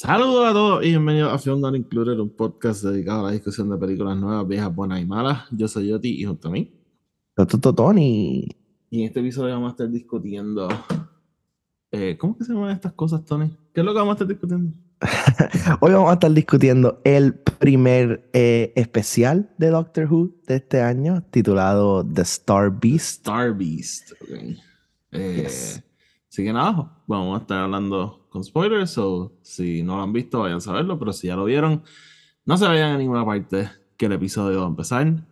Saludos a todos y bienvenidos a Film Not Included, un podcast dedicado a la discusión de películas nuevas, viejas, buenas y malas. Yo soy Yoti y junto a mí. Tony. Y en este episodio vamos a estar discutiendo. eh, ¿Cómo que se llaman estas cosas, Tony? ¿Qué es lo que vamos a estar discutiendo? Hoy vamos a estar discutiendo el primer eh, especial de Doctor Who de este año, titulado The Star Beast. Star Beast. ok. Eh, Yes. Así que nada, vamos a estar hablando con spoilers, o si no lo han visto, vayan a saberlo, pero si ya lo vieron, no se vayan a ninguna parte, que el episodio va a empezar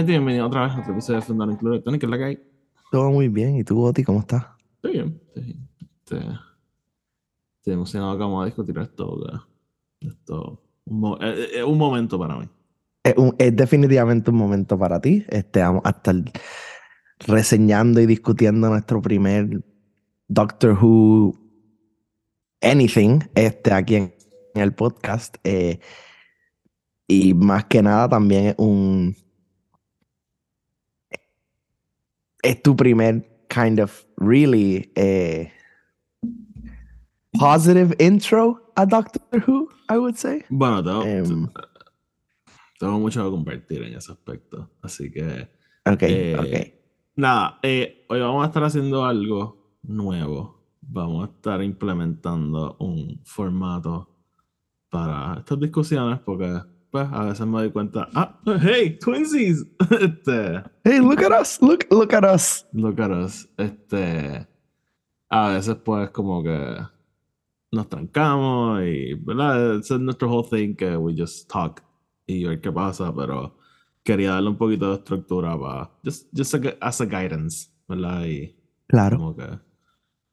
Bienvenidos otra vez a otro episodio de Fundar Included. Tony, ¿qué es la que hay? Todo muy bien. ¿Y tú, Oti, cómo estás? Estoy bien. Estoy, bien. Este, estoy emocionado que vamos a discutir esto. Esto un, mo- eh, eh, es un momento para mí. Es, un- es definitivamente un momento para ti. Este, vamos a estar reseñando y discutiendo nuestro primer Doctor Who Anything este, aquí en, en el podcast. eh, y más que nada también es un... Es tu primer kind of really eh, positive intro a Doctor Who, I would say. Bueno, tengo, Em. tengo mucho que compartir en ese aspecto. Así que, Ok, Eh, ok. nada, eh, hoy vamos a estar haciendo algo nuevo. Vamos a estar implementando un formato para estas discusiones porque, pues, a veces me doy cuenta, ah, hey, Twinsies. este, Hey, look at us, look, look at us. Look at us. Este, a veces pues como que nos trancamos y, ¿verdad? Ese es nuestro whole thing que we just talk y ver qué pasa, pero quería darle un poquito de estructura para, just, just as a guidance, ¿verdad? Y Claro. como que,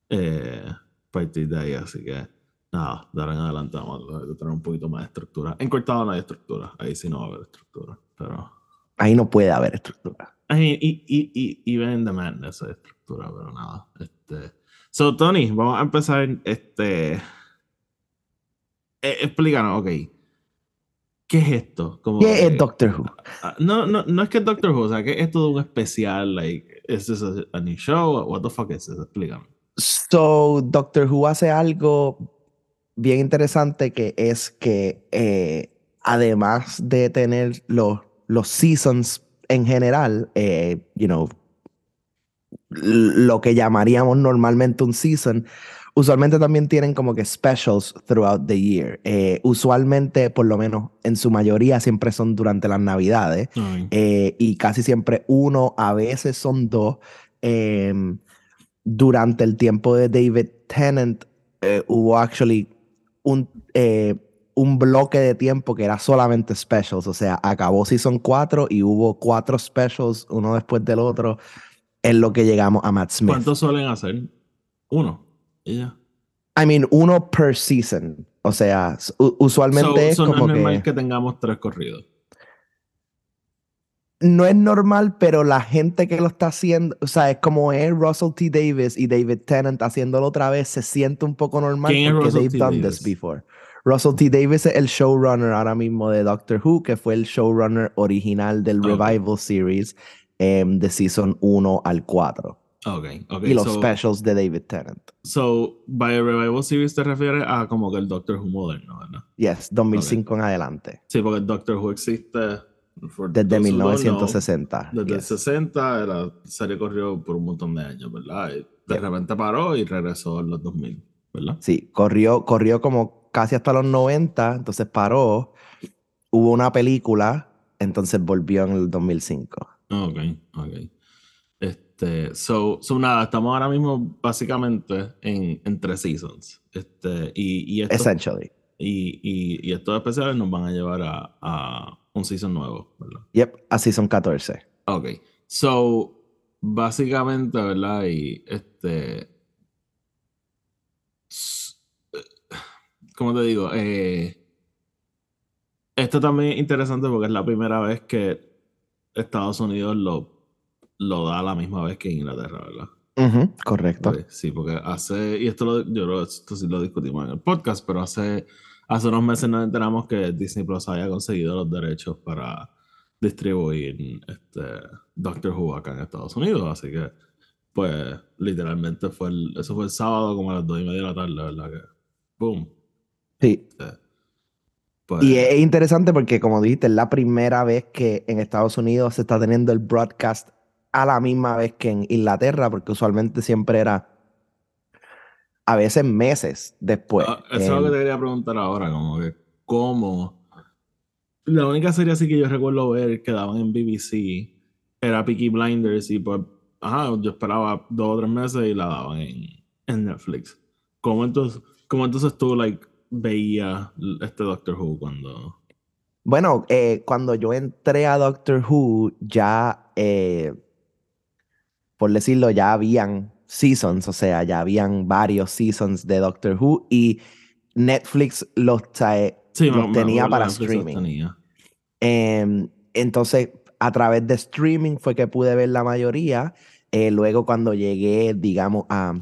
eh, partir de ahí, así que, nada, de ahora en adelante vamos a tener un poquito más de estructura. En cortado no hay estructura, ahí sí no va a haber estructura, pero... Ahí no puede haber estructura. Ay, Y, y, y, y ven the madness de estructura, pero nada. Este. So, Tony, vamos a empezar. Este. eh, explícanos, ok. ¿Qué es esto? Como ¿Qué que- es Doctor Who? Ah, no, no, no es que es Doctor Who, o sea, ¿qué es esto de un especial? Like, ¿Es this a, a new show? What the fuck is this? Explícame. So, Doctor Who hace algo bien interesante que es que eh, además de tener los, los seasons en general, eh, you know, lo que llamaríamos normalmente un season, usualmente también tienen como que specials throughout the year. Eh, usualmente, por lo menos en su mayoría, siempre son durante las navidades. Eh, y casi siempre uno, a veces son dos. Em, durante el tiempo de David Tennant hubo actually un, eh, un bloque de tiempo que era solamente specials, o sea, acabó Season 4 y hubo cuatro specials, uno después del otro, en lo que llegamos a Matt Smith. ¿Cuántos suelen hacer? Uno. Y ya. I mean, uno per season, o sea, usualmente So, es so no como es normal que... que tengamos tres corridos. No es normal, pero la gente que lo está haciendo, o sea, es como es Russell T. Davis y David Tennant haciéndolo otra vez, se siente un poco normal ¿Quién es porque they've T. done Davis? this before. Russell T. Davis es el showrunner ahora mismo de Doctor Who, que fue el showrunner original del. Revival Series em, de Season 1 al 4. Ok, ok. y los so, specials de David Tennant. So, by a revival series te refieres a como que el Doctor Who moderno, ¿verdad? Yes, 2005 en adelante. Sí, porque el Doctor Who existe for Desde those who don't know, 1960. Desde el yes. 60, la serie corrió por un montón de años, ¿verdad? Y de repente paró y regresó en los 2000, ¿verdad? Sí, corrió, corrió como casi hasta los 90, entonces paró. Hubo una película, entonces volvió en el 2005. Ok, ok. Este, so, so nada, estamos ahora mismo básicamente en, en tres seasons. Este, y, y, estos, Essentially. y, y, y estos especiales nos van a llevar a, a un season nuevo, ¿verdad? Yep, así son 14. Ok. So, básicamente, ¿verdad? Y este. ¿Cómo te digo? Eh, esto también es interesante porque es la primera vez que Estados Unidos lo, lo da a la misma vez que Inglaterra, ¿verdad? correcto. Sí, porque hace, y esto lo, yo esto sí lo discutimos en el podcast, pero hace, hace unos meses nos enteramos que Disney Plus había conseguido los derechos para distribuir este, Doctor Who acá en Estados Unidos, así que pues literalmente fue el, eso fue el sábado como a las dos y media de la tarde, ¿verdad? Que, boom. Sí. Pues y es interesante porque, como dijiste, es la primera vez que en Estados Unidos se está teniendo el broadcast a la misma vez que en Inglaterra, porque usualmente siempre era a veces meses después. Ah, eso es lo que te quería preguntar ahora, como que cómo... La única serie así que yo recuerdo ver que daban en BBC era Peaky Blinders y pues, ajá, yo esperaba dos o tres meses y la daban en, en Netflix. ¿Cómo entonces, cómo entonces tú, like, veía este Doctor Who cuando... Bueno, eh, cuando yo entré a Doctor Who, ya, eh, por decirlo, ya habían seasons, o sea, ya habían varios seasons de Doctor Who y Netflix los, tenía para streaming. Em, entonces, a través de streaming fue que pude ver la mayoría. Eh, luego, cuando llegué, digamos, a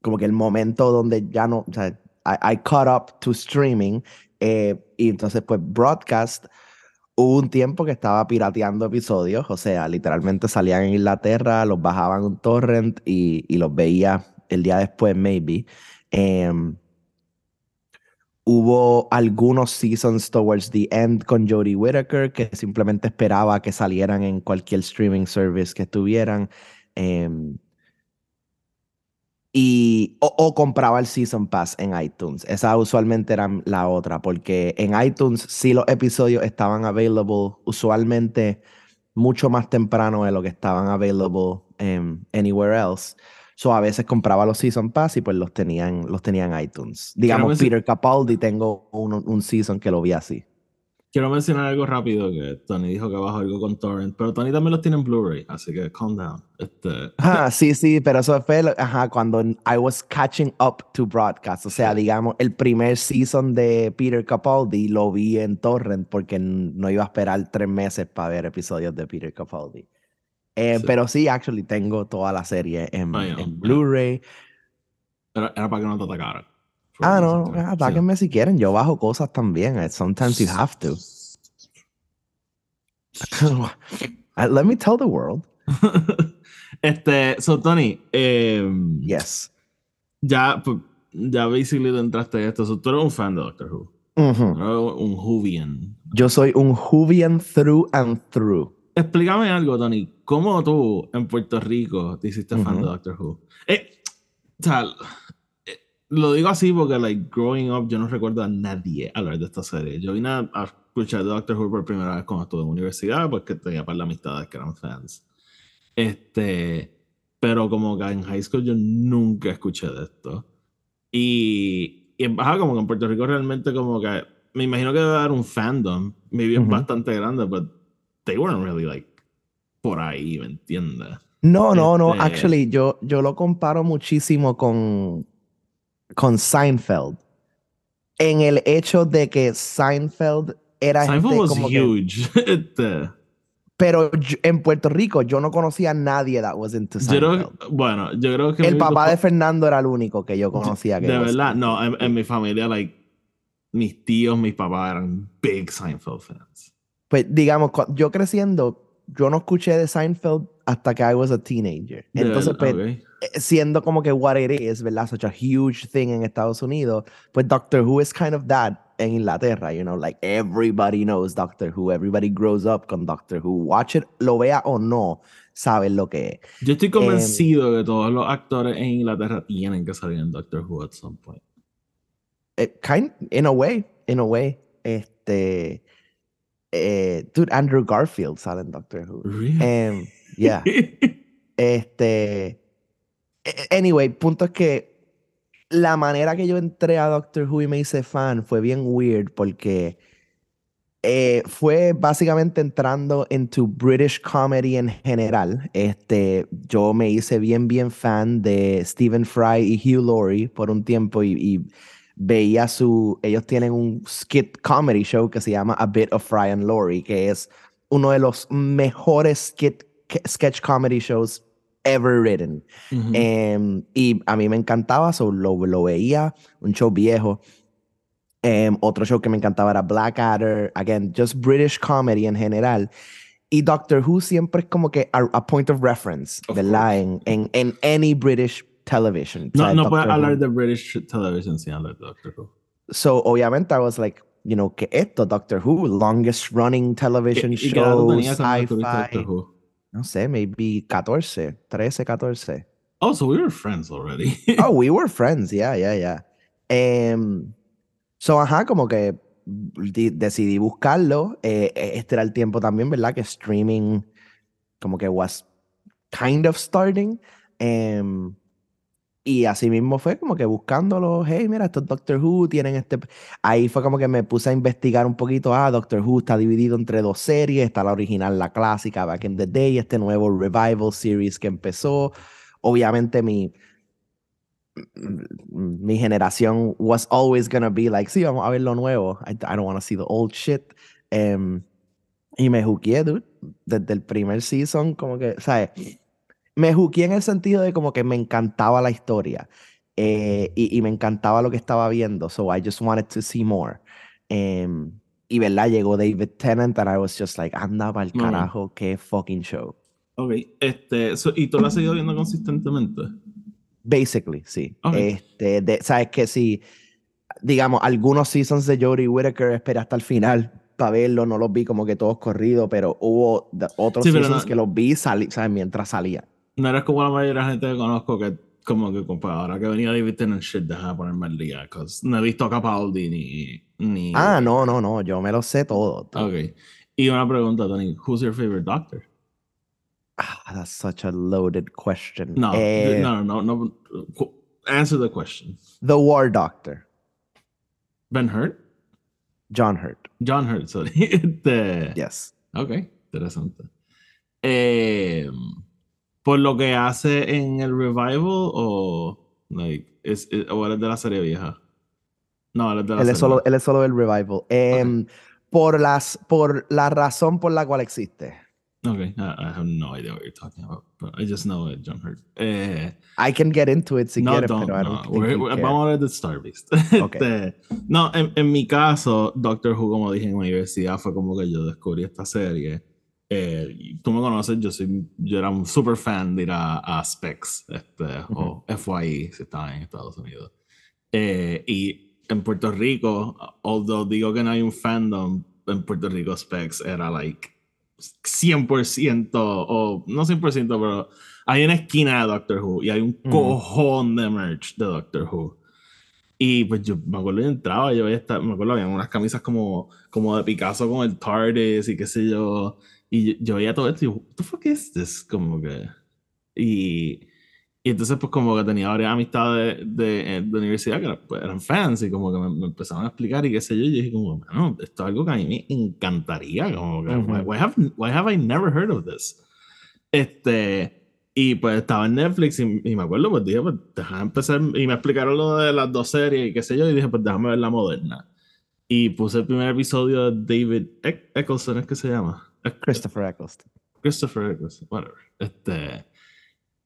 como que el momento donde ya no, o sea, I, caught up to streaming. Eh, y entonces, pues, broadcast, hubo un tiempo que estaba pirateando episodios, o sea, literalmente salían en Inglaterra, los bajaban un torrent y, los veía el día después, maybe. Em, hubo algunos seasons towards the end con Jodie Whittaker que simplemente esperaba que salieran en cualquier streaming service que estuvieran. Um, y, o, compraba el Season Pass en iTunes. Esa usualmente era la otra, porque en iTunes sí los episodios estaban available usualmente mucho más temprano de lo que estaban available en anywhere else. So a veces compraba los Season Pass y pues los tenían, los tenían en iTunes. Digamos, Peter Capaldi tengo un, un season que lo vi así. Quiero mencionar algo rápido que Tony dijo que bajó algo con Torrent, pero Tony también los tiene en Blu-ray, así que calm down. Este... Ah, sí, sí, pero eso fue ajá, cuando I was catching up to broadcast. O sea, digamos, el primer season de Peter Capaldi lo vi en Torrent porque no iba a esperar tres meses para ver episodios de Peter Capaldi. Eh, pero sí, actually, tengo toda la serie en, en Blu-ray. Era, era, para que no te atacaran. Ah, no, atáquenme si quieren. Yo bajo cosas también. Eh, sometimes you have to. Let me tell the world. este, so Tony, eh, yes. Ya, pues, ya basically te entraste a esto. So, tú eres un fan de Doctor Who. Un Whovian. Yo soy un Whovian through and through. Explícame algo, Tony. ¿Cómo tú en Puerto Rico te hiciste fan de Doctor Who? Eh, o sea, lo digo así porque, like, growing up, yo no recuerdo a nadie hablar de esta serie. Yo vine a, escuchar Doctor Who por primera vez cuando estuve en universidad, porque tenía para la amistades que eran fans. Este, pero como que en high school yo nunca escuché de esto. Y, y baja como que en Puerto Rico realmente como que, me imagino que debe haber un fandom, me vi bastante grande, pero they weren't really like por ahí, ¿me entiendes? No, no, no, este actually, yo, yo lo comparo muchísimo con con Seinfeld. En el hecho de que Seinfeld era Seinfeld was como huge. Este. pero en Puerto Rico yo no conocía a nadie that was into Seinfeld. bueno, yo creo que el papá de Fernando era el único que yo conocía. Que de verdad, no, en, mi familia, like, mis tíos, mis papás eran big Seinfeld fans. Pues digamos, yo creciendo, yo no escuché de Seinfeld hasta que I was a teenager. Entonces, pues, eh, siendo como que what it is, ¿verdad? Such a huge thing en Estados Unidos, pues Doctor Who is kind of that en Inglaterra, you know, like everybody knows Doctor Who, everybody grows up con Doctor Who, watch it, lo vea o no, saben lo que es. Yo estoy convencido de que todos los actores en Inglaterra tienen que salir en Doctor Who at some point. It eh, kind, in a way, in a way, este, eh, dude, Andrew Garfield sale en Doctor Who. Really? Um, yeah. este, Anyway, punto es que la manera que yo entré a Doctor Who y me hice fan fue bien weird porque eh, fue básicamente entrando into British comedy en general. Este, yo me hice bien, bien fan de Stephen Fry y Hugh Laurie por un tiempo y, y veía su. Ellos tienen un skit comedy show que se llama A Bit of Fry and Laurie, que es uno de los mejores skit, sketch comedy shows ever written. Ujú. Em, y a mí me encantaba, so lo, lo veía, un show viejo. Em, otro show que me encantaba era Blackadder, again, just British comedy en general. Y Doctor Who siempre es como que a, a point of reference, Of ¿verdad? En, en, en any British television. No, no puedes Who. hablar de British television sin hablar de Doctor Who. So, obviamente, I was like, you know, que esto, Doctor Who, longest running television ¿Y, y qué edad tú show, tenías cuando descubriste sci-fi. No sé, maybe 14, 13, 14. Oh, so we were friends already. Oh, we were friends, yeah, yeah, yeah. Em, so, ajá, como que decidí buscarlo. Eh, eh, este era el tiempo también, ¿verdad? Que streaming como que was kind of starting. Em, y así mismo fue como que buscándolo, hey, mira, estos Doctor Who tienen este... Ahí fue como que me puse a investigar un poquito, ah, Doctor Who está dividido entre dos series, está la original, la clásica, Back in the Day, este nuevo revival series que empezó. Obviamente mi, mi generación was always gonna be like, sí, vamos a ver lo nuevo. I, don't want to see the old shit. Em, y me juqué, dude, desde el primer season, como que, ¿sabes? Me juqué en el sentido de como que me encantaba la historia eh, y, y me encantaba lo que estaba viendo, so I just wanted to see more. Em, y verdad, llegó David Tennant and I was just like, anda para el carajo, qué fucking show. ok, este, so- ¿y tú lo has seguido viendo consistentemente? Basically, sí. Ok. Este, de, sabes que si, digamos, algunos seasons de Jodie Whittaker esperé hasta el final para verlo, no los vi como que todos corridos, pero hubo otros Sí, seasons no- que los vi sali- ¿sabes? mientras salía. No eres como la mayoría de la gente que conozco que como que compa, ahora que venía David Tennant shit, deja de ponerme al día, no he visto a Capaldi ni... ni Ah, no, no, no, yo me lo sé todo. tú. Ok. Y una pregunta, Tony, who's your favorite doctor? Ah, that's such a loaded question. No, Eh, no, no, no, no. Answer the question. The War Doctor, Ben Hurt? John Hurt. John Hurt, sorry. Este, Yes. Ok, interesante. Eh, ¿Por lo que hace en el revival o like, es, es- o eres de la serie vieja? No, eres de la Él serie es, solo, él es solo del revival. Em, por, las, por la razón por la cual existe. Ok, I, I have no idea what you're talking about, but I just know it, John Hurt. Eh, I can get into it si no, quieres, don't, pero I no. don't think we're- care. vamos a hablar de Star Beast. Ok. Este, no, en, en mi caso, Doctor Who, como dije en la universidad, fue como que yo descubrí esta serie. Eh, tú me conoces, yo, soy, yo era un super fan de ir a, a Specs este, o FYI si estaba en Estados Unidos. Eh, y en Puerto Rico, although digo que no hay un fandom, en Puerto Rico Specs era like 100% o no 100%, pero hay una esquina de Doctor Who y hay un Ujú. cojón de merch de Doctor Who. Y pues yo me acuerdo yo entraba, yo veía esta, me acuerdo había unas camisas como, como de Picasso con el TARDIS y qué sé yo. Y yo, yo veía todo esto y what the fuck is this? Como que. Y, y entonces, pues, como que tenía varias amistades de, de, universidad que eran, pues, eran fans y como que me, me empezaron a explicar y qué sé yo. Y yo dije, como, bueno, esto es algo que a mí me encantaría. Como que, Ujú. why, why have, why have I never heard of this? Este. Y pues estaba en Netflix y, y me acuerdo, pues dije, pues déjame empezar. Y me explicaron lo de las dos series y qué sé yo. Y dije, pues déjame ver la moderna. Y puse el primer episodio de David Eccleston, ¿es que se llama? Christopher Eccleston. Christopher Eccleston, whatever. Este,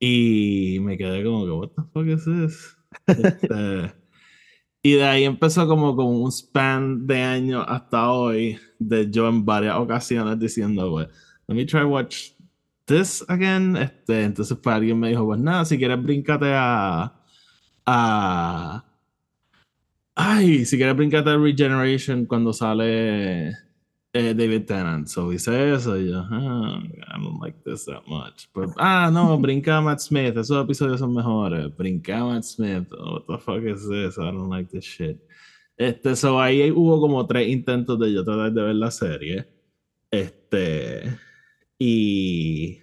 y me quedé como que, what the fuck is this? Este, y de ahí empezó como con un span de años hasta hoy, de yo en varias ocasiones diciendo, pues, let me try watch this again. Este, entonces, pues alguien me dijo, pues nada, si quieres, bríncate a. a Ay, si quieres brincarte a Regeneration cuando sale eh, David Tennant. So hice eso y yo, ah, I don't like this that much. But, ah, no, brinca a Matt Smith. Esos episodios son mejores. Brinca a Matt Smith. Oh, what the fuck is this? I don't like this shit. Este, so ahí hubo como tres intentos de yo tratar de ver la serie. Este, y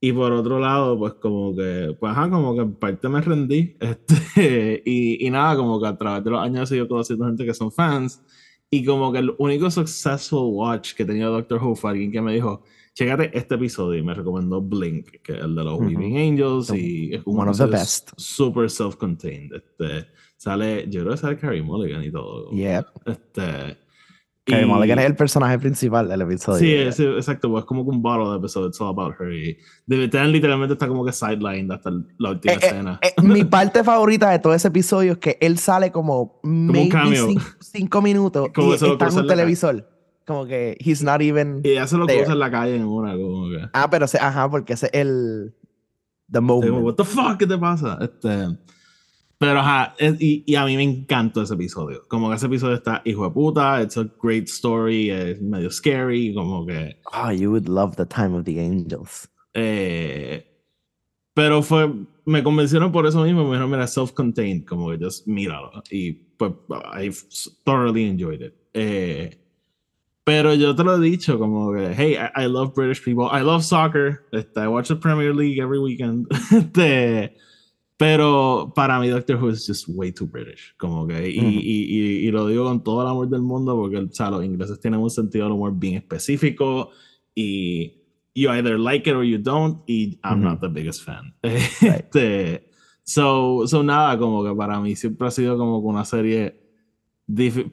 y por otro lado, pues como que, pues ajá, como que en parte me rendí. Este, y, y nada, como que a través de los años he seguido conociendo gente que son fans. Y como que el único successful watch que tenía Doctor Who fue alguien que me dijo, chécate este episodio y me recomendó Blink, que es el de los Weaving Angels y es One of the best. super self-contained. Este, sale, yo creo que sale Carrie Mulligan y todo. Yep. Este, Carey y- Mulligan es el personaje principal del episodio. Sí, es- exacto, pues es como que un bottle de episodio, it's all about her. Y David Tennant literalmente está como que sidelined hasta la última Eh, eh, escena. eh, mi parte favorita de todo ese episodio es que él sale como maybe cameo. cin- cinco minutos Como y está en un calle. televisor. Como que he's not even y se lo there. cruza en la calle en una, como que. Ah, pero se, ajá, porque ese es el the Estoy como, moment. what the fuck, ¿qué te pasa? Este, pero ajá, es- y, y a mí me encantó ese episodio. Como que ese episodio está hijo de puta, it's a great story, es medio scary, como que. Oh, you would love the time of the angels. eh, pero fue, me convencieron por eso mismo, me dijeron, mira, self-contained, como que just míralo. Y pues, I thoroughly enjoyed it. Eh, pero yo te lo he dicho, como que, hey, I, I love British people, I love soccer, este, I watch the Premier League every weekend. Este, pero para mí Doctor Who is just way too British, como que, y, Ujú. y, y, y lo digo con todo el amor del mundo porque o sea, los ingleses tienen un sentido del humor bien específico y you either like it or you don't y I'm Ujú. not the biggest fan. Este, so, so nada, como que para mí siempre ha sido como una serie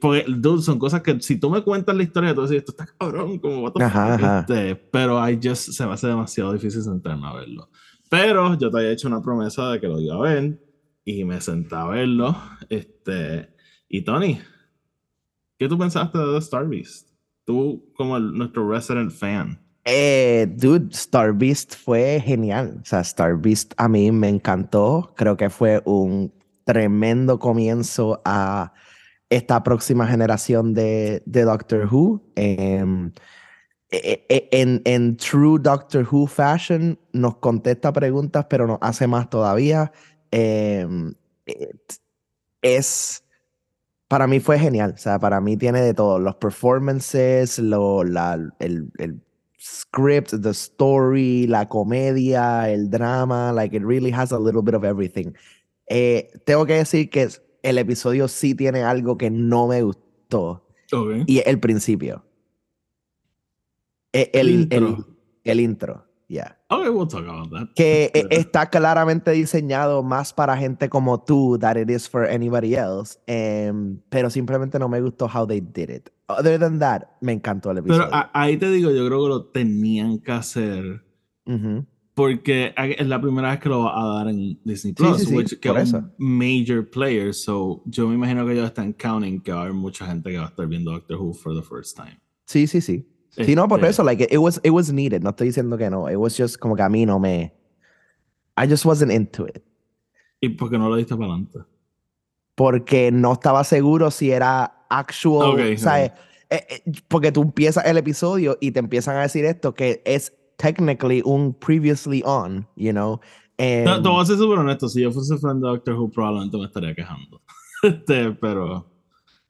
porque dude, son cosas que si tú me cuentas la historia tú dices esto está cabrón como what the Ajá, fuck", ajá. este, pero I just se me hace demasiado difícil sentarme a verlo pero yo te había hecho una promesa de que lo iba a ver y me senté a verlo este y Tony ¿qué tú pensaste de The Star Beast? tú como el- nuestro resident fan Eh, dude, Star Beast fue genial. O sea, Star Beast a mí me encantó. Creo que fue un tremendo comienzo a esta próxima generación de, de Doctor Who. Em, e- e- en, en true Doctor Who fashion, nos contesta preguntas, pero nos hace más todavía. Em, it- es para mí fue genial. O sea, para mí tiene de todo. Los performances, lo, la, el, el script, the story, la comedia, el drama. Like, it really has a little bit of everything. Eh, tengo que decir que el episodio sí tiene algo que no me gustó. okay. Y el principio. Eh, El, El intro. el- el intro, yeah. okay we'll talk about that Que e- Pero- está claramente diseñado más para gente como tú that it is for anybody else. em, pero simplemente no me gustó how they did it. Other than that, me encantó el episodio. Pero ahí te digo, yo creo que lo tenían que hacer porque es la primera vez que lo va a dar en Disney Sí, Plus, sí, sí, which- que es un major player. So yo me imagino que ellos están counting que va a haber mucha gente que va a estar viendo Doctor Who for the first time. Sí, sí, sí. Sí, no, por Este, eso, like, it was, it was needed. No estoy diciendo que no. It was just como que a mí no me... I just wasn't into it. ¿Y por qué no lo diste para adelante? porque no estaba seguro si era actual, Ok, o sea, ok. eh, eh, porque tú empiezas el episodio y te empiezan a decir esto que es technically un previously on, you know. And- te voy a ser súper honesto, si yo fuese fan de Doctor Who probablemente me estaría quejando. Este, pero...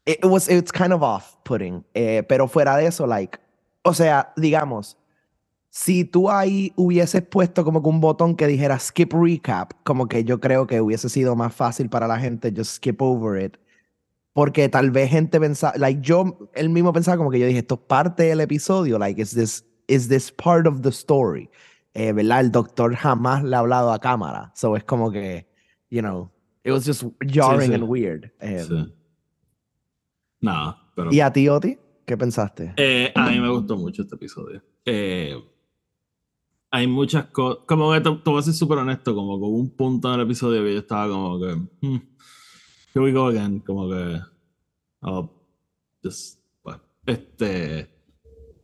it was it's kind of off-putting, eh, pero fuera de eso, like, o sea, digamos, si tú ahí hubieses puesto como que un botón que dijera skip recap, como que yo creo que hubiese sido más fácil para la gente just skip over it. Porque tal vez gente pensaba, like yo, él mismo pensaba como que yo dije, esto es parte del episodio, like, is this, is this part of the story? Eh, ¿Verdad? El doctor jamás le ha hablado a cámara. So es como que, you know, it was just jarring sí. and weird. Eh, Sí. Nada, pero... ¿Y a ti, Oti? ¿Qué pensaste? Eh, a mí me gustó mucho este episodio. Eh, hay muchas cosas. Como que te, te voy a ser súper honesto, como que hubo un punto en el episodio que yo estaba como que. hmm, here we go again. Como que. Oh, just. bueno, este.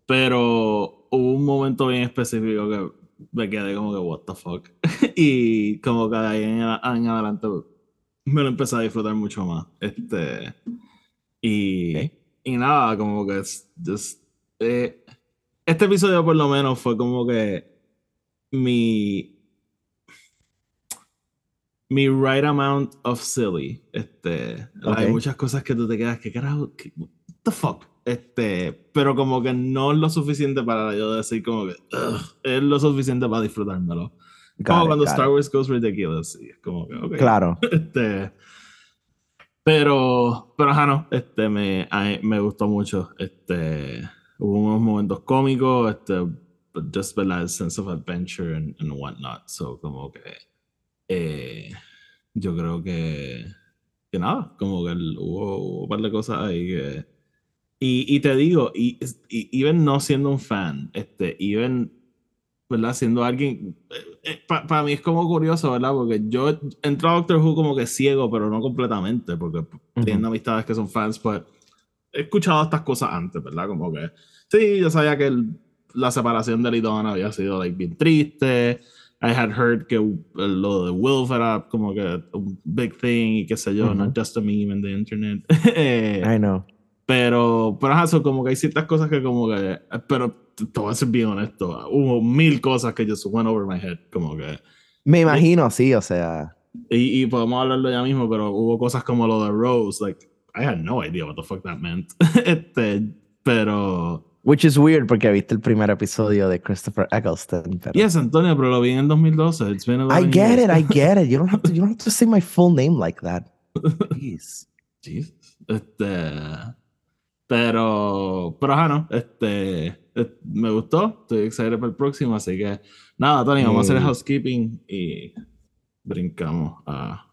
Pero hubo un momento bien específico que me quedé como que, what the fuck. y como que de ahí en, en adelante me lo empecé a disfrutar mucho más. Este. Y. Y nada, como que es just, eh, este episodio por lo menos fue como que mi mi right amount of silly. Este, hay Ok. muchas cosas que tú te quedas que carajo, que- what the fuck. Este, pero como que no es lo suficiente para yo decir como que "Ugh", es lo suficiente para disfrutármelo. Got Como it, cuando Star it. Wars goes ridiculous, y es como que okay. Claro. Este, Pero, pero ajá, no, este, me, me gustó mucho. Este, hubo unos momentos cómicos, este, just the sense of adventure and, and whatnot. So, como que, eh, yo creo que, que nada, como que hubo, un par de cosas ahí que, y, y te digo, y, y, even no siendo un fan, este, even ¿verdad? Siendo alguien, eh, eh, para mí es como curioso, ¿verdad? Porque yo entro a Doctor Who como que ciego, pero no completamente, porque teniendo amistades que son fans, pues he escuchado estas cosas antes, ¿verdad? Como que, sí, yo sabía que la separación de Lidon había sido like, bien triste. I had heard que lo de Wilf era como que un big thing y qué sé yo, not just a meme in the internet. I know. Pero, pero eso, como que hay ciertas cosas que como que, pero te voy a ser bien honesto, hubo mil cosas que just went over my head, como que... Me imagino, sí, o sea... Y, y podemos hablarlo ya mismo, pero hubo cosas como lo de Rose, like, I had no idea what the fuck that meant. este, pero... Which is weird porque viste el primer episodio de Christopher Eccleston. Pero... Yes, Antonio, pero lo vi en 2012. It's been I get it, I get it. You don't have to, you don't have to say my full name like that. Jeez. Jesus. Este, pero, pero ajá, no. Este, eh, me gustó, estoy excited para el próximo, así que nada, Tony, vamos a hacer el housekeeping y brincamos a...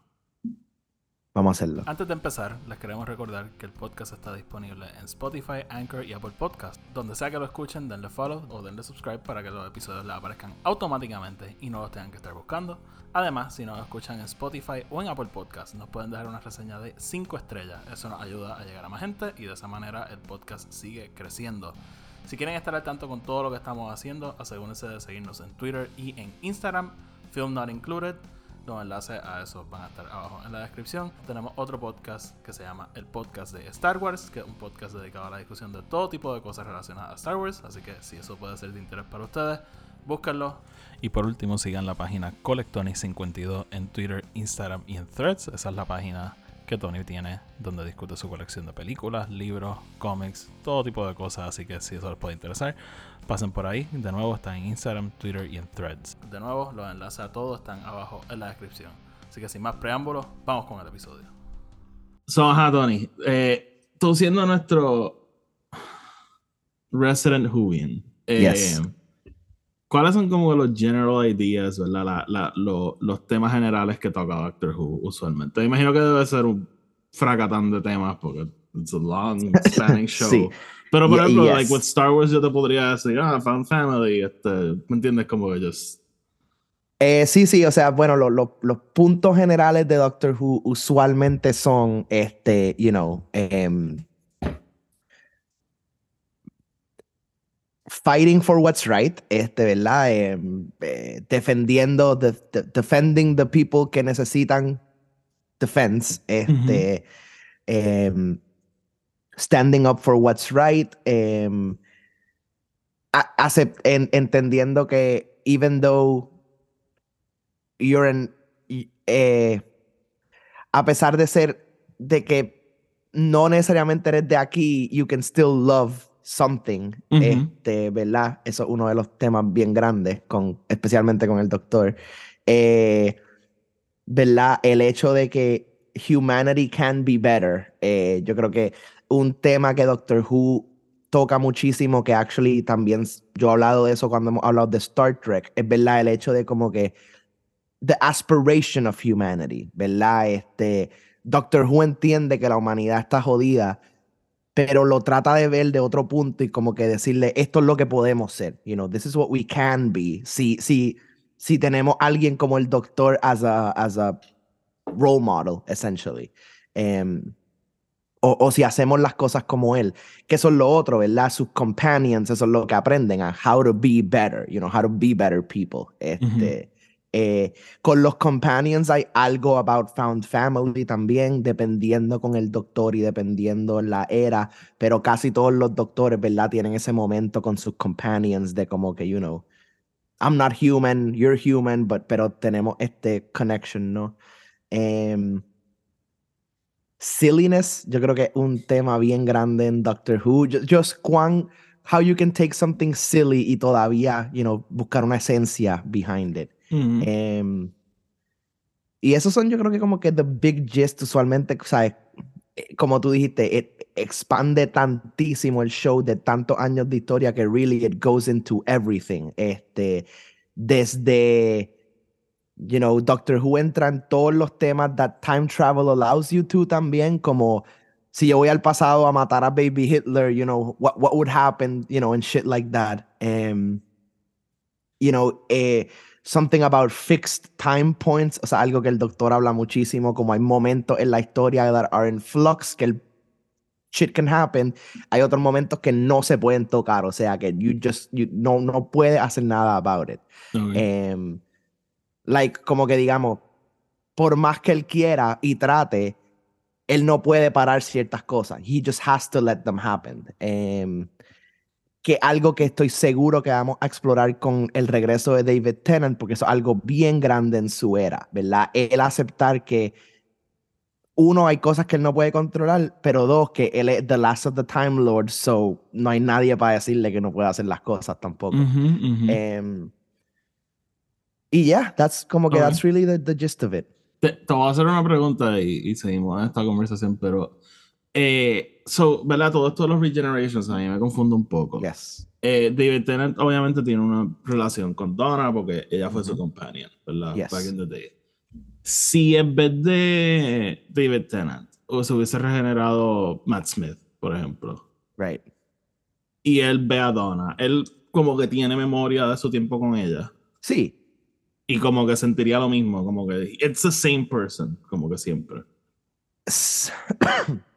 Vamos a hacerlo. Antes de empezar, les queremos recordar que el podcast está disponible en Spotify, Anchor y Apple Podcast. Donde sea que lo escuchen, denle follow o denle subscribe para que los episodios les aparezcan automáticamente y no los tengan que estar buscando. Además, si nos escuchan en Spotify o en Apple Podcast, nos pueden dejar una reseña de 5 estrellas. Eso nos ayuda a llegar a más gente y de esa manera el podcast sigue creciendo. Si quieren estar al tanto con todo lo que estamos haciendo, asegúrense de seguirnos en Twitter y en Instagram, Film Not Included. Los enlaces a eso van a estar abajo en la descripción. Tenemos otro podcast que se llama El Podcast de Star Wars, que es un podcast dedicado a la discusión de todo tipo de cosas relacionadas a Star Wars. Así que si eso puede ser de interés para ustedes, búsquenlo. Y por último, sigan la página Colectonic52 en Twitter, Instagram y en Threads. Esa es la página que Tony tiene, donde discute su colección de películas, libros, cómics, todo tipo de cosas. Así que si eso les puede interesar, pasen por ahí. De nuevo, están en Instagram, Twitter y en Threads. De nuevo, los enlaces a todos están abajo en la descripción. Así que sin más preámbulos, vamos con el episodio. So, ajá, Tony. Eh, tú siendo nuestro resident Whovian. Eh, ¿Cuáles son como los general ideas, ¿verdad? La, los temas generales que toca Doctor Who usualmente? Imagino que debe ser un fracatán de temas porque it's a long spanning show. sí. Pero por ejemplo, like with Star Wars yo te podría decir, ah, fan family, este, ¿me entiendes? Como ellos. Eh, sí, sí, o sea, bueno, los puntos generales de Doctor Who usualmente son, este, you know, um, fighting for what's right, este, ¿verdad? Em, eh, defendiendo, defending the people que necesitan defense, este, em, standing up for what's right, em, entendiendo que even though you're in, eh, a pesar de ser de que no necesariamente eres de aquí, you can still love something, este, ¿verdad? Eso es uno de los temas bien grandes, con, especialmente con el doctor. Eh, ¿Verdad? El hecho de que humanity can be better. Eh, yo creo que un tema que Doctor Who toca muchísimo, que actually también yo he hablado de eso cuando hemos hablado de Star Trek, es verdad el hecho de como que the aspiration of humanity, ¿verdad? Este, Doctor Who entiende que la humanidad está jodida, pero lo trata de ver de otro punto y como que decirle, esto es lo que podemos ser, you know, this is what we can be. Si, si, si tenemos alguien como el doctor as a, as a role model, essentially. Em, o, o, si hacemos las cosas como él, que eso es lo otro, ¿verdad? Sus companions, eso es lo que aprenden a how to be better, you know, how to be better people. Este, eh, con los companions hay algo about found family también, dependiendo con el doctor y dependiendo la era, pero casi todos los doctores, ¿verdad? Tienen ese momento con sus companions de como que, you know, I'm not human, you're human, but, pero tenemos este connection, ¿no? Em, silliness, yo creo que es un tema bien grande en Doctor Who. Just, cuán, how you can take something silly y todavía, you know, buscar una esencia behind it. Em, Y esos son yo creo que como que the big gist usualmente, ¿sabes? Eh, Como tú dijiste, it expande tantísimo el show de tantos años de historia que really it goes into everything. Este, desde, you know, Doctor Who entra en todos los temas that time travel allows you to también, como si yo voy al pasado a matar a baby Hitler, you know, what, what would happen, you know, and shit like that. Um, you know, eh, something about fixed time points, o sea, algo que el doctor habla muchísimo, como hay momentos en la historia that are in flux, que el shit can happen, hay otros momentos que no se pueden tocar, o sea, que you just, you, no, no puedes hacer nada about it. Ok. Em, like, como que digamos, por más que él quiera y trate, él no puede parar ciertas cosas. He just has to let them happen. Em, que algo que estoy seguro que vamos a explorar con el regreso de David Tennant, porque eso es algo bien grande en su era, ¿verdad? Él aceptar que uno, hay cosas que él no puede controlar, pero dos, que él es the last of the Time Lord, so no hay nadie para decirle que no puede hacer las cosas tampoco. Em, y yeah, that's como que Ok. that's really the, the gist of it. Te, te voy a hacer una pregunta y, y seguimos en esta conversación, pero. Eh, so, ¿verdad? Todo esto de los regenerations a mí me confunde un poco. Yes. Eh, David Tennant obviamente tiene una relación con Donna porque ella fue su companion, ¿verdad? Yes. Back in the day. Si en vez de David Tennant o se hubiese regenerado Matt Smith, por ejemplo, Right. y él ve a Donna, él como que tiene memoria de su tiempo con ella Sí. y como que sentiría lo mismo, como que it's the same person, como que siempre.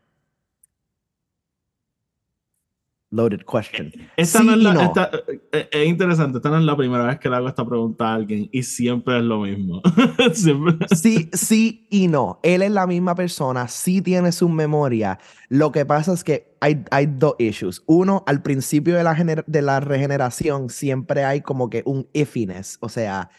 Loaded question. Esta Sí no es, la- no. esta- eh, es interesante, esta no es la primera vez que le hago esta pregunta a alguien y siempre es lo mismo. siempre. Sí, sí y no. Él es la misma persona, sí tiene su memoria. Lo que pasa es que hay, hay dos issues. Uno, al principio de la, de la regeneración siempre hay como que un iffiness, o sea,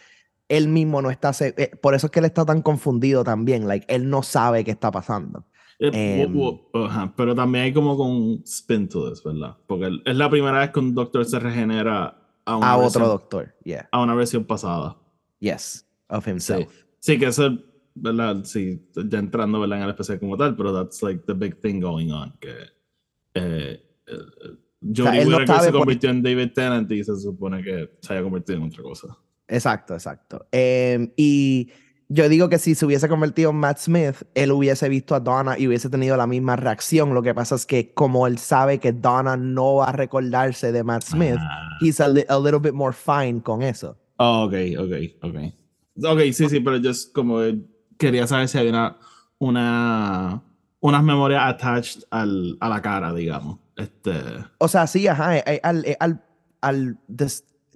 él mismo no está... eh, por eso es que él está tan confundido también, like, él no sabe qué está pasando. Eh, Em, wo- wo- ajá, pero también hay como con un spin to this, ¿verdad? Porque es la primera vez que un doctor se regenera a una, A versión, otro doctor, yeah. a una versión pasada. Yes, of Sí. himself. Sí, que eso, ¿verdad? Sí, ya entrando ¿verdad? en el especial como tal, pero that's like the big thing going on. Que eh, eh, Jodie él no Whittaker sabe se por- convirtió en David Tennant y se supone que se haya convertido en otra cosa. Exacto, exacto. Em, y yo digo que si se hubiese convertido en Matt Smith, él hubiese visto a Donna y hubiese tenido la misma reacción. Lo que pasa es que como él sabe que Donna no va a recordarse de Matt Smith, Ah. he's a, li- a little bit more fine con eso. Oh, ok, ok, ok. Ok, sí, sí, pero yo como que quería saber si había una, una unas memorias attached al, a la cara, digamos. Este, O sea, sí, ajá, eh, eh, al, eh, al, al the,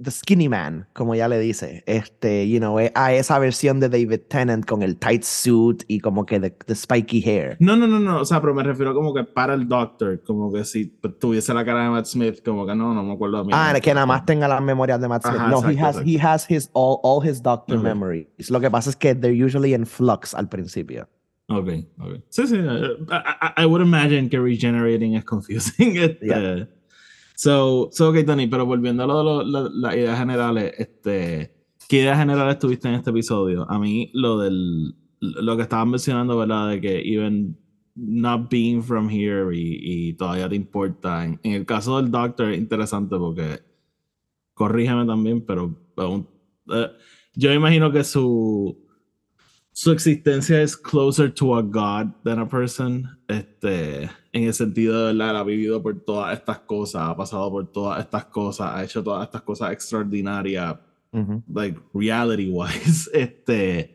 the skinny man, como ya le dice, este, you know, eh, a esa versión de David Tennant con el tight suit y como que the, the spiky hair. no, no, no, no, o sea, pero me refiero como que para el doctor, como que si tuviese la cara de Matt Smith, como que no, no me acuerdo de mí. Ah, que nada más tenga las memorias de Matt Smith. Ajá, no, he exacto, has, he has his all, all his doctor Ok. memories. Lo que pasa es que they're usually in flux al principio. Ok, ok. Sí, sí. eh, I, I- I would imagine que regenerating es confusing. Este, Yeah. So, so, ok, Tony, pero volviendo a lo lo- la- las ideas generales, este, ¿qué ideas generales tuviste en este episodio? A mí, lo del, lo que estaban mencionando, ¿verdad? De que even not being from here y, y todavía te importa. En, el caso del Doctor, es interesante porque, corrígeme también, pero aún- eh, yo imagino que su, su existencia es closer to a god than a person. Este, en el sentido de verdad, ha vivido por todas estas cosas, ha pasado por todas estas cosas, ha hecho todas estas cosas extraordinarias, Ujú. like reality wise. Este,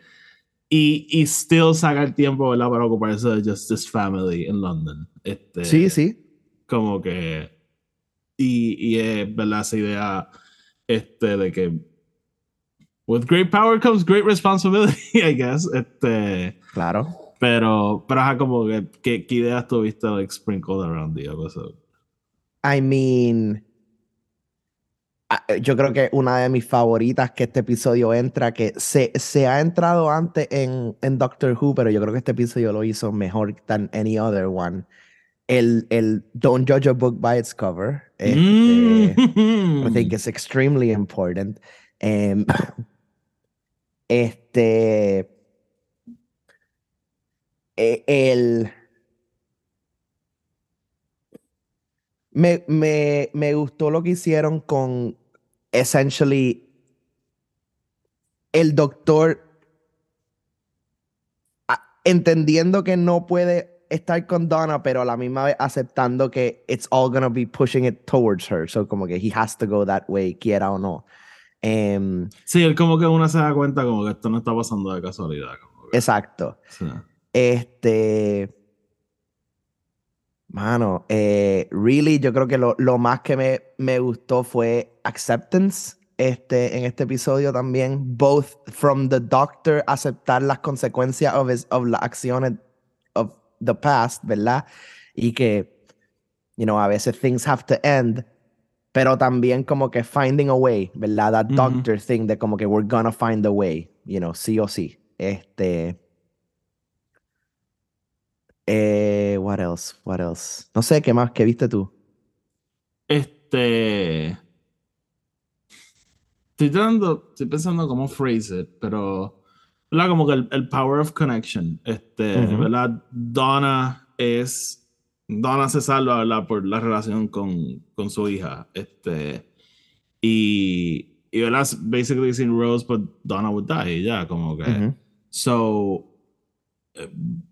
y, y still saca el tiempo, ¿verdad? Para ocuparse de Justice Family en London. Este, Sí, sí. como que y, y es verdad esa idea este de que with great power comes great responsibility I guess este Claro. Pero pero ajá, como que ¿qué, qué ideas tuviste like sprinkled around the episode I mean, ah, yo creo que una de mis favoritas que este episodio entra, que se, se ha entrado antes en, en Doctor Who, pero yo creo que este episodio lo hizo mejor than any other one. El, el Don't Judge a Book by its Cover. Este, Mm. I think it's extremely important. Em, este, eh, el... Me, me, me gustó lo que hicieron con essentially el doctor entendiendo que no puede estar con Donna, pero a la misma vez aceptando que it's all gonna be pushing it towards her. So como que he has to go that way, quiera o no. Em, Sí, él como que uno se da cuenta como que esto no está pasando de casualidad. como que- exacto. sí. Este. Mano, eh, really, yo creo que lo, lo más que me, me gustó fue acceptance este, en este episodio también. Both from the doctor, aceptar las consecuencias of, his- of las acciones of the past, ¿verdad? Y que, you know, a veces things have to end, pero también como que finding a way, ¿verdad? That doctor thing de como que we're gonna find a way, you know, sí o sí. Este. Eh, what else? What else? No sé qué más que viste tú. Este. Estoy pensando cómo phrase it, pero. ¿Verdad? Como que el, el power of connection. Este. ¿verdad? Donna es. Donna se salva, ¿verdad? Por la relación con, con su hija. Este. Y. Y, ¿verdad? Basically, sin Rose, pues Donna would die, ya, como que. Ujú. So,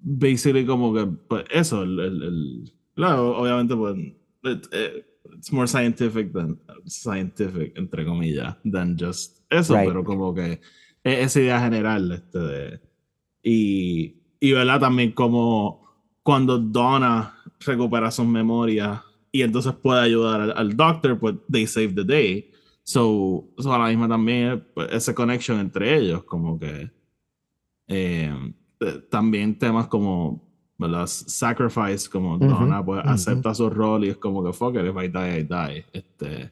basically como que, pues eso, el, el, el- claro, obviamente, pues, it- eh, it's more scientific than, scientific, entre comillas, than just eso, Right. pero como que e- esa idea general, este, de, y, y, ¿verdad? También como cuando Donna recupera sus memorias y entonces puede ayudar al, al doctor, pues, they save the day. So, so a la misma también, pues, ese connection entre ellos, como que, eh, eh, también temas como ¿verdad? sacrifice como Ujú, Donna pues ujú. acepta su rol y es como que fuck it, if I die I die este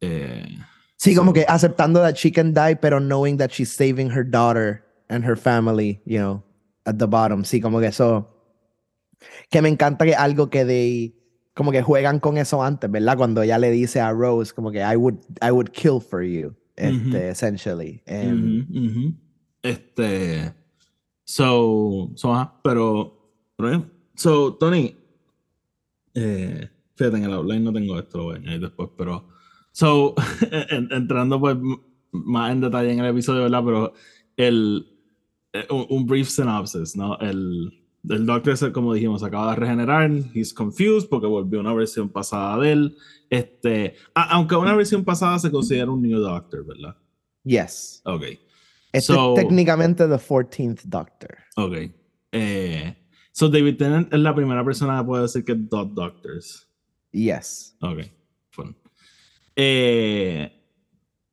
eh, Sí, como So- que aceptando that she can die, pero knowing that she's saving her daughter and her family, you know, at the bottom. Sí, como que eso. Que me encanta que algo que de. Como que juegan con eso antes, ¿verdad? Cuando ella le dice a Rose, como que I would, I would kill for you, este, essentially. Em, este so, so ajá, pero, pero bien. so Tony eh, fíjate en el outline no tengo esto lo voy a añadir después pero so en- entrando pues más en detalle en el episodio verdad pero el eh, un, un brief synopsis no el el doctor como dijimos acaba de regenerar he's confused porque volvió una versión pasada de él este a- aunque una versión pasada se considera un new doctor verdad Yes. ok Este So- es técnicamente the 14th Doctor. Ok. Eh, so David Tennant es la primera persona que puede decir que es Dot Doctors. Yes. Ok. Fun. Eh,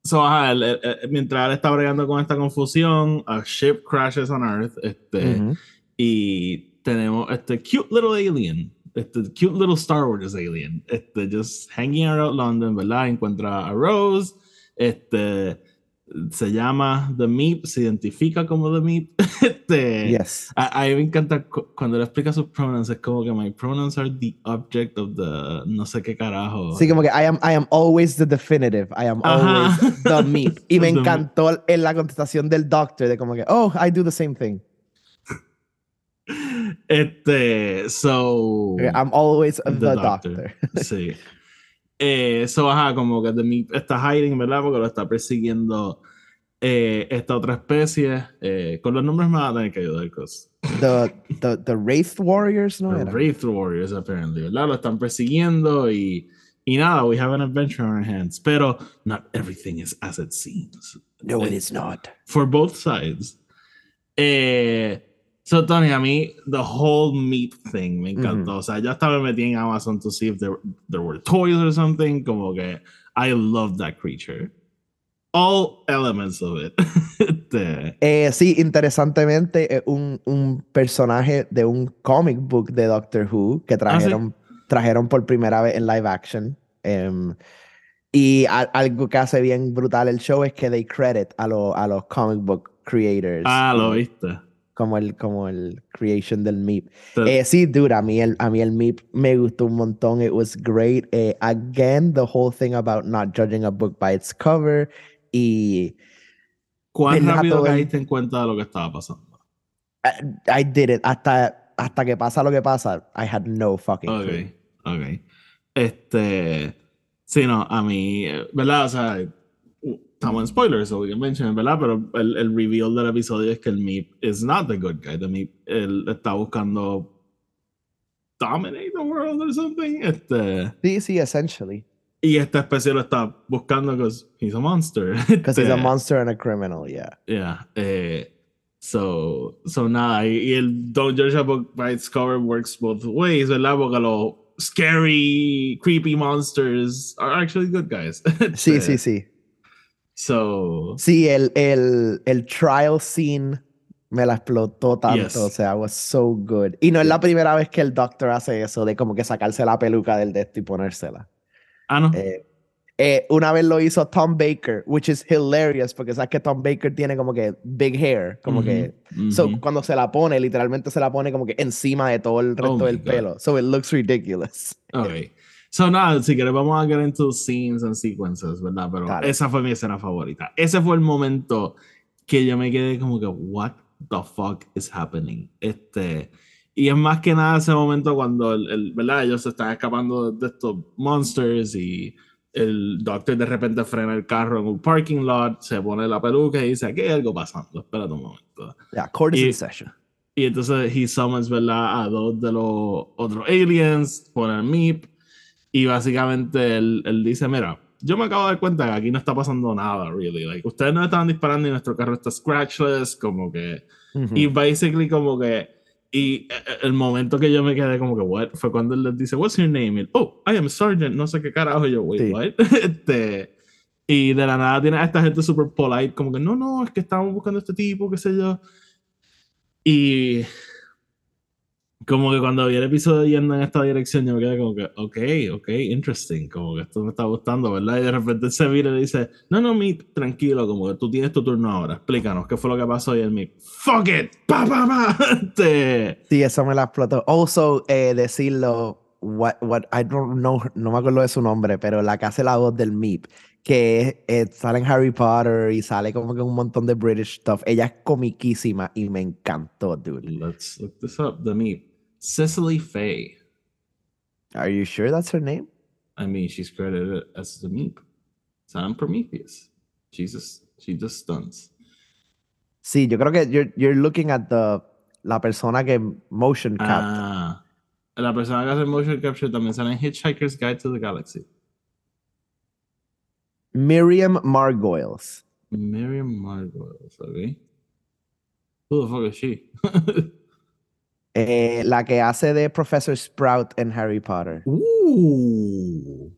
so, ajá, él- él- él- mientras él está bregando con esta confusión, a ship crashes on Earth. Este, Ujú. Y tenemos este cute little alien. Este cute little Star Wars alien. Este, just hanging around London, ¿verdad? Encuentra a Rose. Este. Se llama The Meep, se identifica como The Meep. Este, Yes. a, a mí me encanta cu- cuando le explica sus pronouns, es como que my pronouns are the object of the no sé qué carajo. Sí, como que I am, I am always the definitive. I am Ajá. always the meep. Y me encantó en la contestación del doctor de como que, oh, I do the same thing. Este, so. I'm always the, The doctor. Doctor. Sí. Eh, so, ajá, como que The está hiding, ¿verdad? Porque lo está persiguiendo eh, esta otra especie. Eh, con los nombres me va a tener que ayudar, cos. The, the, the Wraith Warriors, ¿no? The era? Wraith Warriors, apparently, ¿verdad? Lo están persiguiendo y, y nada, we have an adventure on our hands. Pero not everything is as it seems. No, it Eh, is not. For both sides. Eh, so, Tony, a mí, the whole meat thing me encantó. O sea, yo estaba metí en Amazon to see if there, there were toys or something. Como que I love that creature. All elements of it. Este, Eh, sí, interesantemente, eh, un, un personaje de un comic book de Doctor Who que trajeron, trajeron por primera vez en live action. Em, y a- algo que hace bien brutal el show es que they credit a, lo- a los comic book creators. ah, lo viste. Como el, como el creation del. Te- Eh, sí, dude, a mí, el, a mí el Meep me gustó un montón. It was great. Eh, again, the whole thing about not judging a book by its cover. Y ¿Cuán rápido caíste en cuenta de lo que estaba pasando? I, I did it. Hasta, hasta que pasa lo que pasa, I had no fucking clue. Ok, ok. Este. Sí, no, a mí, eh, ¿verdad? O sea, estamos en spoilers, so we can mention it, ¿verdad? Pero el, el reveal del episodio es que el Meep is not the good guy. The Meep, él está buscando dominate the world or something. Este. Sí, sí, essentially. Y esta especie lo está buscando because he's a monster. Because he's a Este, monster and a criminal, yeah. Yeah. Eh, so, so nada, y, y el Don Georgia Book by its cover works both ways, ¿verdad? Porque los scary, creepy monsters are actually good guys. Sí, Este, sí, sí. So, Sí, el, el, el trial scene me la explotó tanto. Yes. O sea, was so good. Y no es la primera vez que el Doctor hace eso, de como que sacarse la peluca del de y ponérsela. ah, no. Eh, eh, una vez lo hizo Tom Baker, which is hilarious, porque sabes que Tom Baker tiene como que big hair, como Ujú, que... So, ujú. cuando se la pone, literalmente se la pone como que encima de todo el resto Oh del God. pelo. So, it looks ridiculous. Ok. So, nada, si quieres, vamos a get into scenes and sequences, ¿verdad? Pero Dale. esa fue mi escena favorita. Ese fue el momento que yo me quedé como que, what the fuck is happening? Este. Y es más que nada ese momento cuando, el, el- ¿verdad? Ellos se están escapando de estos monsters y el doctor de repente frena el carro en un parking lot, se pone la peluca y dice, aquí hay algo pasando, espérate un momento. Yeah, court is Y- in session. Y entonces he summons, ¿verdad? A dos de los otros aliens, pone el Meep. Y básicamente él, él dice, mira, yo me acabo de dar cuenta que aquí no está pasando nada, really. Like, ustedes no estaban disparando y nuestro carro está scratchless, como que... Ujú. Y basically como que... Y eh, el momento que yo me quedé como que, what? Fue cuando él les dice, what's your name? Y él, oh, I am Sergeant, no sé qué carajo. Y yo, wait, Sí. what? este... Y de la nada tiene a esta gente super polite, como que no, no, es que estábamos buscando a este tipo, qué sé yo. Y como que cuando vi el episodio yendo en esta dirección, yo me quedé como que, ok, ok, interesting, como que esto me está gustando, ¿verdad? Y de repente se vira y dice, no, no, mi, tranquilo, como que tú tienes tu turno ahora, explícanos qué fue lo que pasó. Y él me, fuck it, pa, pa, pa. Este, Sí, eso me la explotó. Also, eh, decirlo, what, what, I don't know, no me acuerdo de su nombre, pero la que hace la voz del Meep, que eh, sale en Harry Potter y sale como que un montón de British stuff. Ella es comiquísima y me encantó, dude. let's look this up, the me, Cicely Faye. Are you sure that's her name? I mean, she's credited as the Meep. Sam Prometheus. Jesus, she just stunts. Sí, yo creo que you're, you're looking at the, la persona que motion cap. Ah, la persona que hace motion capture también sale en Hitchhiker's Guide to the Galaxy. Miriam Margoyles. Miriam Margolyes, okay. Who the fuck is she? Eh, la que hace de Professor Sprout en Harry Potter. Ooh.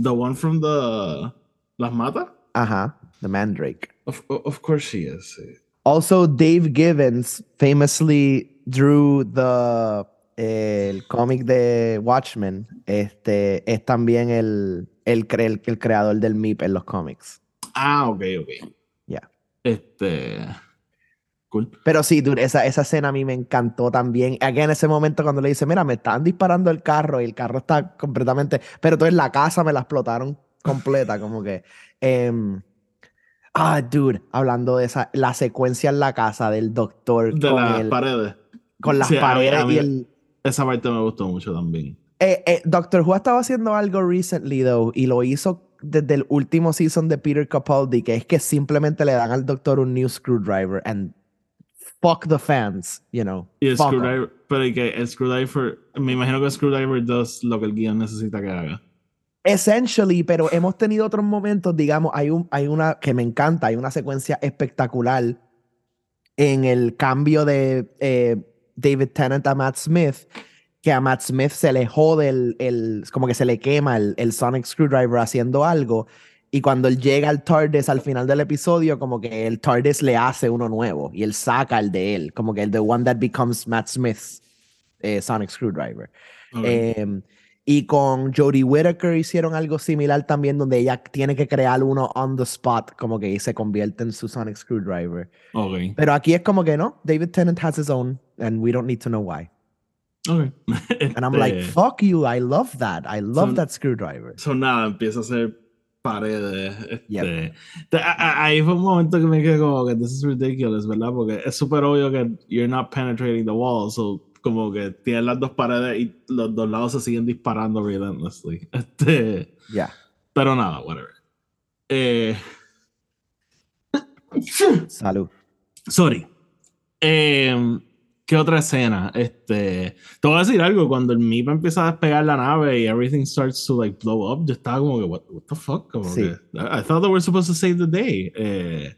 The one from the Las Mata? Ajá, The Mandrake. Of, of course she is. Also, Dave Gibbons famously drew the el cómic de Watchmen. Este es también el, el, el, el creador del MIP en los cómics. Ah, ok, ok. Ya. Este. Cool. Pero sí, dude, esa, esa escena a mí me encantó también. Aquí en ese momento cuando le dice, mira, me están disparando el carro y el carro está completamente... Pero entonces la casa me la explotaron completa, como que... em, ah, dude, hablando de esa, la secuencia en la casa del doctor De con, las el- paredes. con las Sí, a mí- a paredes mí- y el... Esa parte me gustó mucho también. Eh, eh, Doctor Who estaba haciendo algo recently, though, y lo hizo desde el último season de Peter Capaldi, que es que simplemente le dan al doctor un new screwdriver and fuck the fans, you know. Y. Screwdriver, pero y que el Screwdriver, me imagino que el Screwdriver does lo que el guion necesita que haga. Essentially, pero hemos tenido otros momentos, digamos, hay, un, hay una que me encanta, hay una secuencia espectacular en el cambio de eh, David Tennant a Matt Smith, que a Matt Smith se le jode el, el como que se le quema el, el Sonic Screwdriver haciendo algo, y cuando él llega al TARDIS al final del episodio, como que el TARDIS le hace uno nuevo, y él saca el de él, como que el the one that becomes Matt Smith's eh, Sonic Screwdriver. Ok. Em, y con Jodie Whittaker hicieron algo similar también, donde ella tiene que crear uno on the spot, como que se convierte en su Sonic Screwdriver. Pero aquí es como que no, David Tennant has his own, and we don't need to know why. Ok. And I'm like, Este, fuck you, I love that, I love that screwdriver. So nada, empieza a hacer paredes. Este, Yep. ahí fue un momento que me quedé como que this is ridiculous, ¿verdad? Porque es súper obvio que you're not penetrating the wall, so como que tienes las dos paredes y los dos lados se siguen disparando relentlessly. Este, Ya. pero nada, whatever. Eh, Salud. Sorry. Eh, ¿Qué otra escena? Este, te voy a decir algo. Cuando el MIP empieza a despegar la nave y everything starts to like blow up, yo estaba como que, what, what the fuck? Como Sí. que, I, thought they were supposed to save the day. Eh,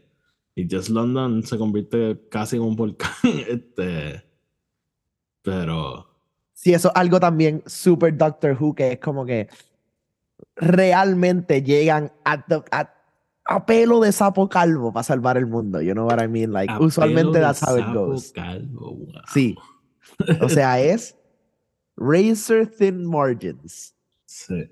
y Just London se convierte casi en un volcán. Este, pero. Sí, eso es algo también super Doctor Who, que es como que realmente llegan a, a, a pelo de sapo calvo para salvar el mundo. You know what I mean? Like, a usualmente pelo de that's how it sapo goes. calvo, wow. Sí. O sea, es razor thin margins. Sí.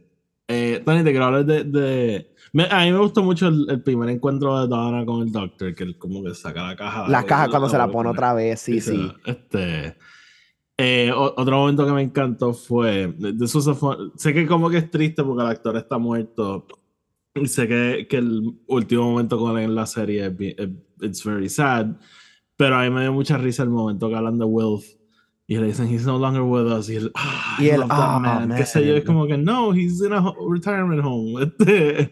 Eh, Tony, te quiero hablar de. de- me- a mí me gustó mucho el, el primer encuentro de Donna con el Doctor, que él como que saca la caja. La caja la- cuando se la pone poner. otra vez, sí, sí. Este. eh, otro momento que me encantó fue. fun- sé que como que es triste porque el actor está muerto. Sé que, que el último momento con él en la serie es es- it's very sad. Pero a mí me dio mucha risa el momento que hablan de Wilf. Y le dicen, he's no longer with us. Y él, ah, Y él, that "Ah, man. Qué sé yo, es man". como que, no, he's in a retirement home.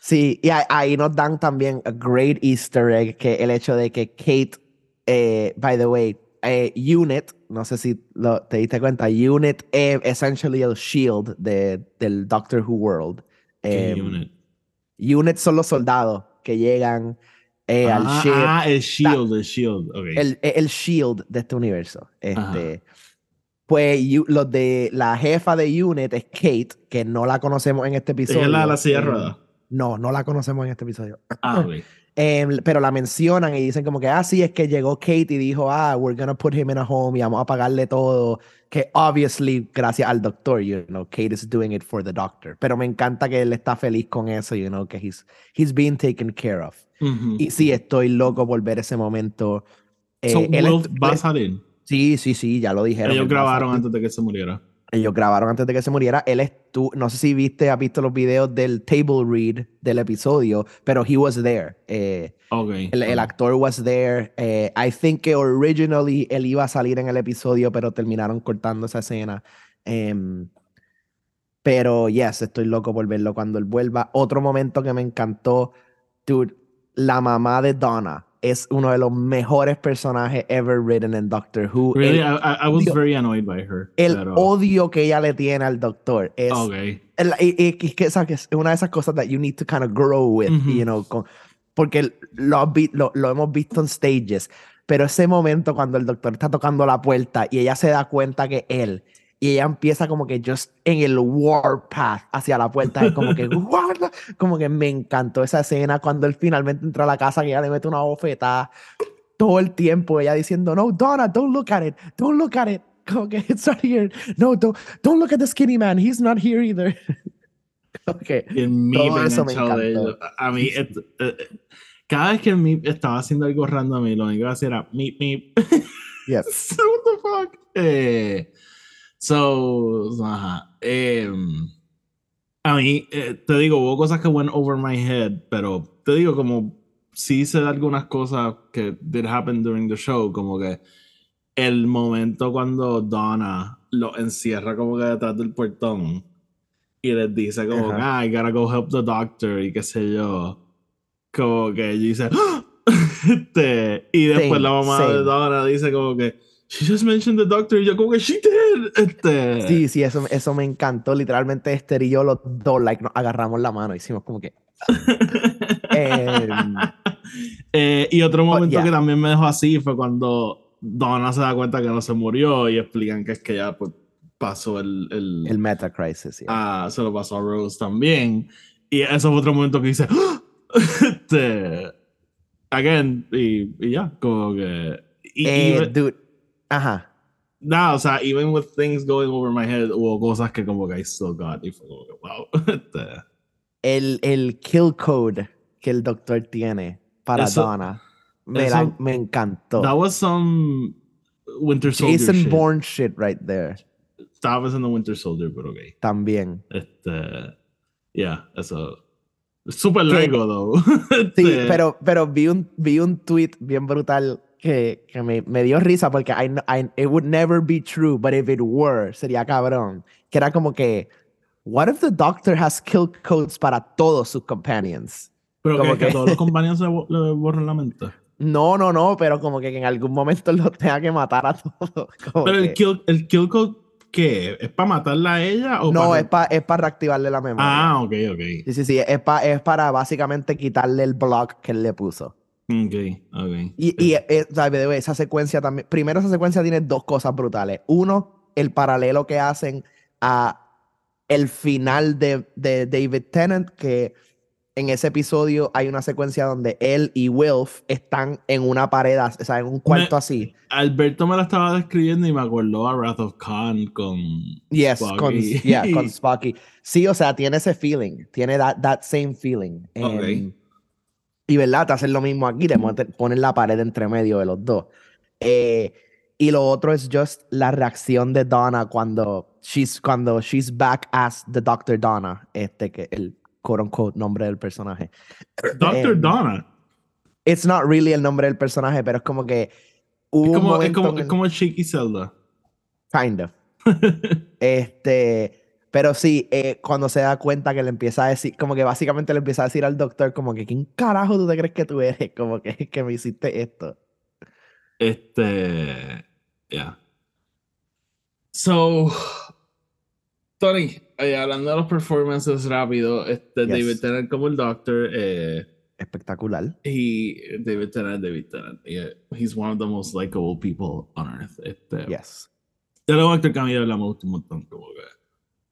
Sí, y ahí nos dan también a great easter egg, que el hecho de que Kate, eh, by the way, eh, Unit, no sé si lo, te diste cuenta, Unit es essentially el shield de, del Doctor Who World. ¿qué Em, unit? Unit son los soldados que llegan eh, al ah, ship. ah, el shield, el shield. ok. el, el shield de este universo. Ajá. Este, pues you- los de la jefa de Unit es Kate, que no la conocemos en este episodio. Es la la silla. No, no la conocemos en este episodio. Ah, ok. Em, pero la mencionan y dicen como que, ah, sí, es que llegó Kate y dijo, ah, we're gonna put him in a home y vamos a pagarle todo. Que obviously, gracias al doctor, you know, Kate is doing it for the doctor. Pero me encanta que él está feliz con eso, you know, que he's, he's being taken care of. Y sí, estoy loco por ver ese momento. Eh, So, él va a salir. Sí, sí, sí, ya lo dijeron. Ellos grabaron antes de que se muriera. Ellos grabaron antes de que se muriera. Él estuvo, no sé si viste, has visto los videos del table read del episodio, pero he was there. Eh, Ok. el, el actor was there. Eh, I think que originally él iba a salir en el episodio, pero terminaron cortando esa escena. Em, pero yes, estoy loco por verlo cuando él vuelva. Otro momento que me encantó, dude, la mamá de Donna es uno de los mejores personajes ever written en Doctor Who. Really, el, I, was odio- very annoyed by her. el pero- odio que ella le tiene al doctor es Ok. el- que es una de esas cosas that you need to kind of grow with, Ujú. you know, con- porque lo, lo, lo hemos visto en stages, pero ese momento cuando el doctor está tocando la puerta y ella se da cuenta que él, y ella empieza como que just en el warpath hacia la puerta, es como que, "What the-" como que me encantó esa escena cuando él finalmente entra a la casa, que ella le mete una bofetada todo el tiempo, ella diciendo, no, Donna, don't look at it, don't look at it. Como que it's not here. No, don't, don't look at the skinny man. He's not here either. okay. El Meep Todo en eso me encantó. A mí, et- eh, cada vez que el estaba haciendo algo random, a mí, lo único que hacía era Meep, Meep. Yep. So, What the fuck? Eh, so, ajá. Em, a mí, eh, te digo, hubo cosas que went over my head, pero te digo, como sí hice algunas cosas que did happen during the show, como que el momento cuando Donna lo encierra como que detrás del portón y les dice como Ajá. ah, I gotta go help the doctor y qué sé yo. Como que ella dice, "Ah". este, y después Same, la mamá de. Donna dice como que, she just mentioned the doctor y yo como que, she did. Este, Sí, sí, eso, eso me encantó. Literalmente Esther y yo los dos, like, nos agarramos la mano. Hicimos como que... Em, Eh, y otro momento yeah. que también me dejó así fue cuando Donna se da cuenta que no se murió y explican que es que ya pues, pasó el, el, el Meta Crisis. yeah. Ah, se lo pasó a Rose también. Y eso fue otro momento que dice, "¡Ah!". este, again, y, y ya, como que, y, Eh, even- dude. Ajá. nada, o sea, even with things going over my head, hubo cosas que como que I still got, y fue como que, wow, este, El, el kill code que el doctor tiene para Eso- Donna me, la- eso- me encantó. that was some Winter Soldier Jason shit. Bourne shit right there. Estaba pensando en Winter Soldier, pero ok. También. Este, yeah, eso, Súper largo, though. Sí, Este, pero, pero vi, un, vi un tweet bien brutal que, que me, me dio risa porque I, I- it would never be true, but if it were, sería cabrón. Que era como que, what if the doctor has kill codes para todos sus companions? Pero como que, que todos los compañeros le, bo- le borran la mente. No, no, no, pero como que en algún momento los tenga que matar a todos. como Pero el kill, el kill code, ¿qué? ¿Es para matarla a ella o no, para... es para es pa reactivarle la memoria. Ah, ok, ok. Sí, sí, sí, es, pa- es para básicamente quitarle el block que él le puso. Ok, ok. Y, y eh, way, esa secuencia también. Primero, esa secuencia tiene dos cosas brutales. Uno, el paralelo que hacen a el final de, de David Tennant, que en ese episodio hay una secuencia donde él y Wilf están en una pared, o sea, en un cuarto así. Alberto me la estaba describiendo y me acordó a Wrath of Khan con... Yes, con, Spocky. yeah, con Spocky. Sí, o sea, tiene ese feeling, tiene that, that same feeling. Ok. Em, y verdad, te hacen lo mismo aquí, te pon- te ponen la pared entre medio de los dos. Eh, y lo otro es just la reacción de Donna cuando she's, cuando she's back as the Dr. Donna, este que el quote unquote nombre del personaje. Doctor Em, Donna. It's not really el nombre del personaje, pero es como que hubo Es como, es como, es como Shaky Zelda. Kind of. Este, pero sí, eh, cuando se da cuenta que le empieza a decir, como que básicamente le empieza a decir al doctor, como que, ¿quién carajo tú te crees que tú eres? Como que, que me hiciste esto. Este. Yeah. So. Tony, eh, hablando de los performances rápido, este Yes. David Tennant como el Doctor, eh, Espectacular. he, David Tennant, David Tennant, yeah, he's one of the most likable people on earth. Este, Yes. Yo lo actor que a mí de verdad me gusta un montón, como que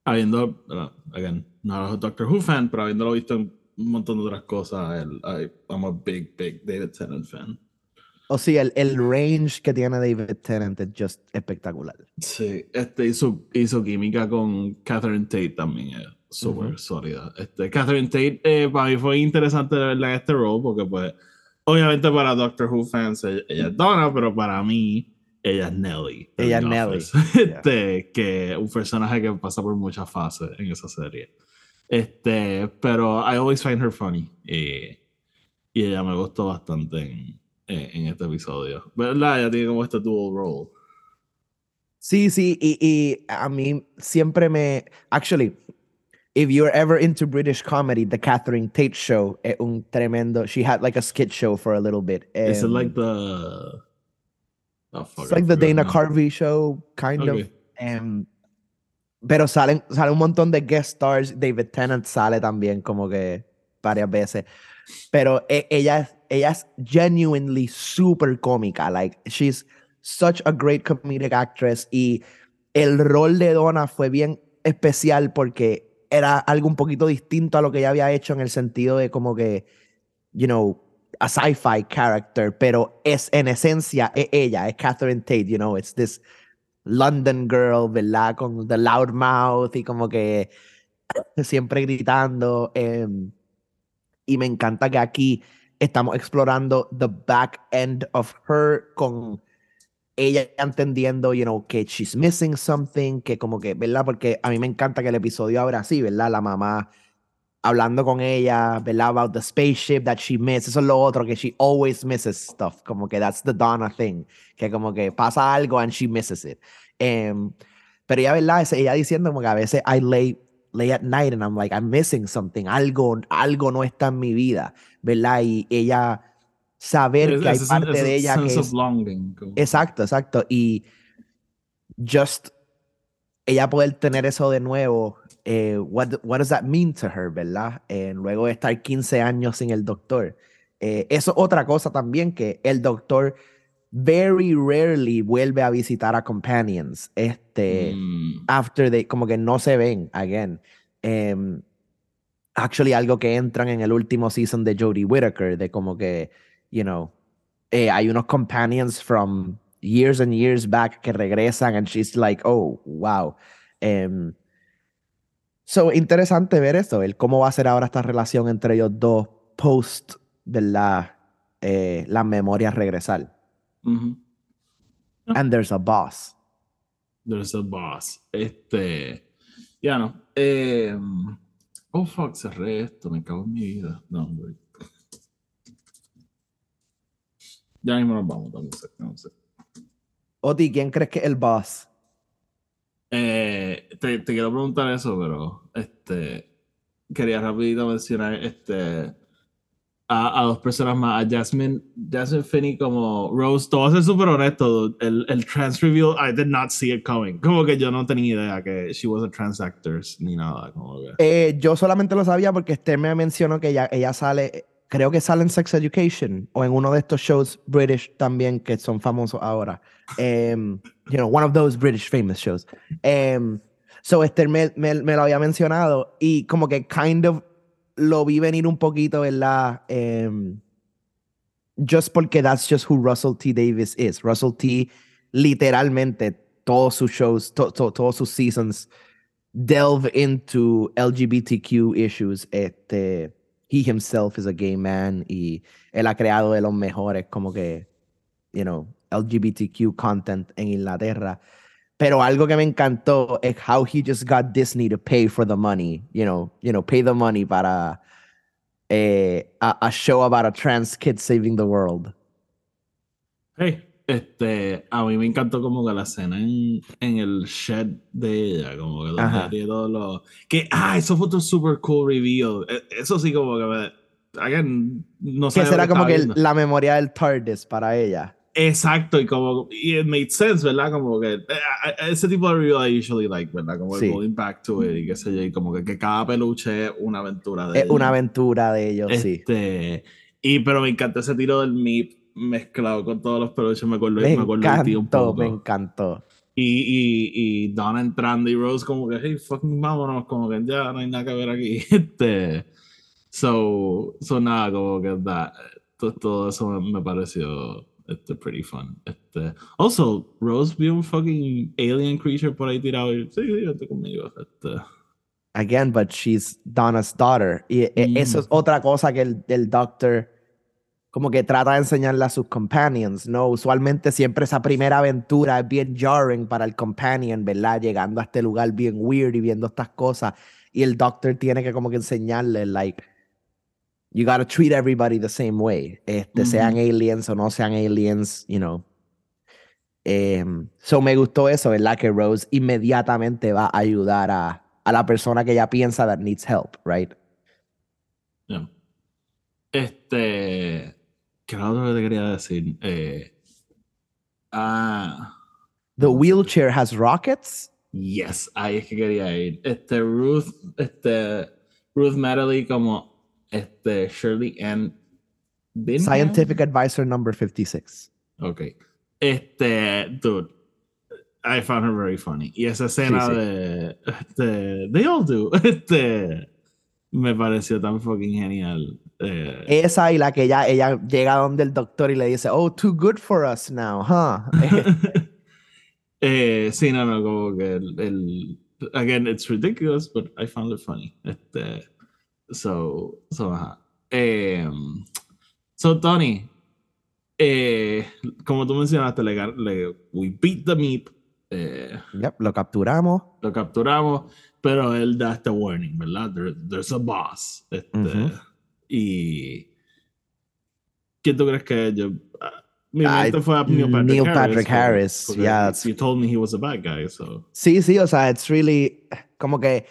habiendo, again, no un Doctor Who fan, pero habiéndolo visto en un montón de otras cosas, el, I, I'm a big, big David Tennant fan. O sí, el, el range que tiene David Tennant es just espectacular. Sí, este, y su química con Catherine Tate también es súper Ujú. sólida. Este, Catherine Tate eh, para mí fue interesante verla en este rol porque pues obviamente para Doctor Who fans ella, ella es Donna, pero para mí ella es Nelly. Ella es Nelly. Este, que es un personaje que pasa por muchas fases en esa serie. Este, pero I always find her funny. Y, y ella me gustó bastante en, este episodio. ¿Verdad? Ella tiene como este dual role. Sí, sí, y, y a mí siempre me. Actually, if you're ever into British comedy, the Catherine Tate show es un tremendo. She had like a skit show for a little bit. Is it Um, like the. Oh, fuck, It's like the Dana. Carvey show, kind of. Em, pero salen, sale un montón de guest stars. David Tennant sale también como que varias veces. Pero e- ella, es- ella es genuinely super cómica. Like, she's such a great comedic actress. Y el rol de Donna fue bien especial porque era algo un poquito distinto a lo que ella había hecho en el sentido de como que, you know, a sci-fi character, pero es en esencia es ella, es Catherine Tate, you know, it's this London girl, ¿verdad? Con the loud mouth y como que siempre gritando. em, y me encanta que aquí estamos explorando the back end of her con ella entendiendo, you know, que she's missing something, que como que, ¿verdad? Porque a mí me encanta que el episodio abra así, ¿verdad? La mamá hablando con ella, ¿verdad? About the spaceship that she missed. Eso es lo otro, que she always misses stuff. Como que that's the Donna thing. Que como que pasa algo and she misses it. Em, pero ella, ¿verdad? Es ella diciendo como que a veces I lay, lay at night and I'm like, I'm missing something. Algo, algo no está en mi vida, ¿verdad? Y ella saber Es- que hay parte ese de ella que es... longing, Exacto, exacto. Y just ella poder tener eso de nuevo, eh, what, what does that mean to her, ¿verdad? Eh, luego de estar 15 años sin el doctor. Eh, eso es otra cosa también, que el doctor very rarely vuelve a visitar a companions. Este, Mm, after they, como que no se ven again. Em, actually, algo que entran en el último season de Jodie Whittaker, de como que, you know, eh, hay unos companions from years and years back que regresan and she's like, oh, wow. Em, so, interesante ver esto, el cómo va a ser ahora esta relación entre ellos dos post, ¿verdad? Eh, las memorias regresar. ujú. And there's a boss. There's a boss. Este. Ya no. Eh, Oh, fuck, cerré esto, me cago en mi vida. No, güey. Ya mismo nos vamos, dame un sec. Oti, ¿quién crees que es el boss? Eh, te, te quiero preguntar eso, pero este quería rapidito mencionar este a, a dos personas más, a Jasmine, Jasmine Finney como Rose, todo ser súper honesto, el, el trans reveal, I did not see it coming, como que yo no tenía idea que she was a trans actor ni nada, como que... Eh, yo solamente lo sabía porque Esther me mencionó que ella, ella sale, creo que sale en Sex Education o en uno de estos shows British también que son famosos ahora. Em, you know, one of those British famous shows. Em, so Esther me, me, me lo había mencionado y como que kind of lo vi venir un poquito. Um, just porque that's just who Russell T. Davis is. Russell T. literalmente todos sus shows, to, to, todos sus seasons delve into LGBTQ issues. Este, he himself is a gay man y él ha creado de los mejores como que, you know, LGBTQ content en Inglaterra. Pero algo que me encantó es how he just got Disney to pay for the money, you know, you know, pay the money para eh, a, a, show about a trans kid saving the world. Hey, este, a mí me encantó como que la escena en, en el shed de ella, como que donde tiene todo lo que ah, eso fue un super cool reveal. E, eso sí como que me again, no sé. Que será como que la memoria del TARDIS para ella. Exacto, y como, y it made sense, ¿verdad? Como que eh, ese tipo de review I usually like, ¿verdad? Como sí. going back to it y qué sé yo, y como que, que cada peluche es una aventura de Es ellos. una aventura de ellos, este, sí. Y pero me encantó ese tiro del MIP mezclado con todos los peluches, me acuerdo, me me acuerdo encantó, tío un poco. Me encantó. Y, y, y Donna entrando y Rose como que, hey, fucking vámonos, como que ya no hay nada que ver aquí. Este, so, so nada, como que da, todo, todo eso me pareció este, pretty fun. Este, also, Rose vio un fucking alien creature por ahí tirado y sí, sí, conmigo. Este. Again, but she's Donna's daughter. Y mm. eso es otra cosa que el, el Doctor como que trata de enseñarle a sus companions, ¿no? Usualmente siempre esa primera aventura es bien jarring para el companion, ¿verdad? Llegando a este lugar bien weird y viendo estas cosas. Y el Doctor tiene que como que enseñarle, like, you gotta treat everybody the same way. Este, mm -hmm. Sean aliens o no sean aliens, you know. Um, so me gustó eso, ¿verdad? Que Rose inmediatamente va a ayudar a, a la persona que ella piensa that needs help, right? Yeah. Este. ¿Qué era lo que te quería decir? Eh, ah. The wheelchair has rockets? Yes, ahí es que quería ir. Este, Ruth, este, Ruth Madeley como este, Shirley Ann Bingham? Scientific Advisor number 56. Ok. Este, dude, I found her very funny. Y esa escena sí, sí. de, este, they all do, este, me pareció tan fucking genial. Eh, esa y la que ella, ella llega donde el doctor y le dice, oh, too good for us now, huh? eh, sí, no, no, como que el, el, again, it's ridiculous, but I found it funny. Este, So, so, ajá. Eh, so, Tony, eh, como tú mencionaste, le, le, we beat the meep. Eh, yep, lo capturamos. Lo capturamos, pero él da este warning, ¿verdad? There, there's a boss. Este, uh -huh. Y. ¿Quién tú crees que yo.? Mi mente fue a Neil Patrick Neil Harris. Patrick Harris, yeah. You told me he was a bad guy, so. Sí, sí, o sea, it's really. Como que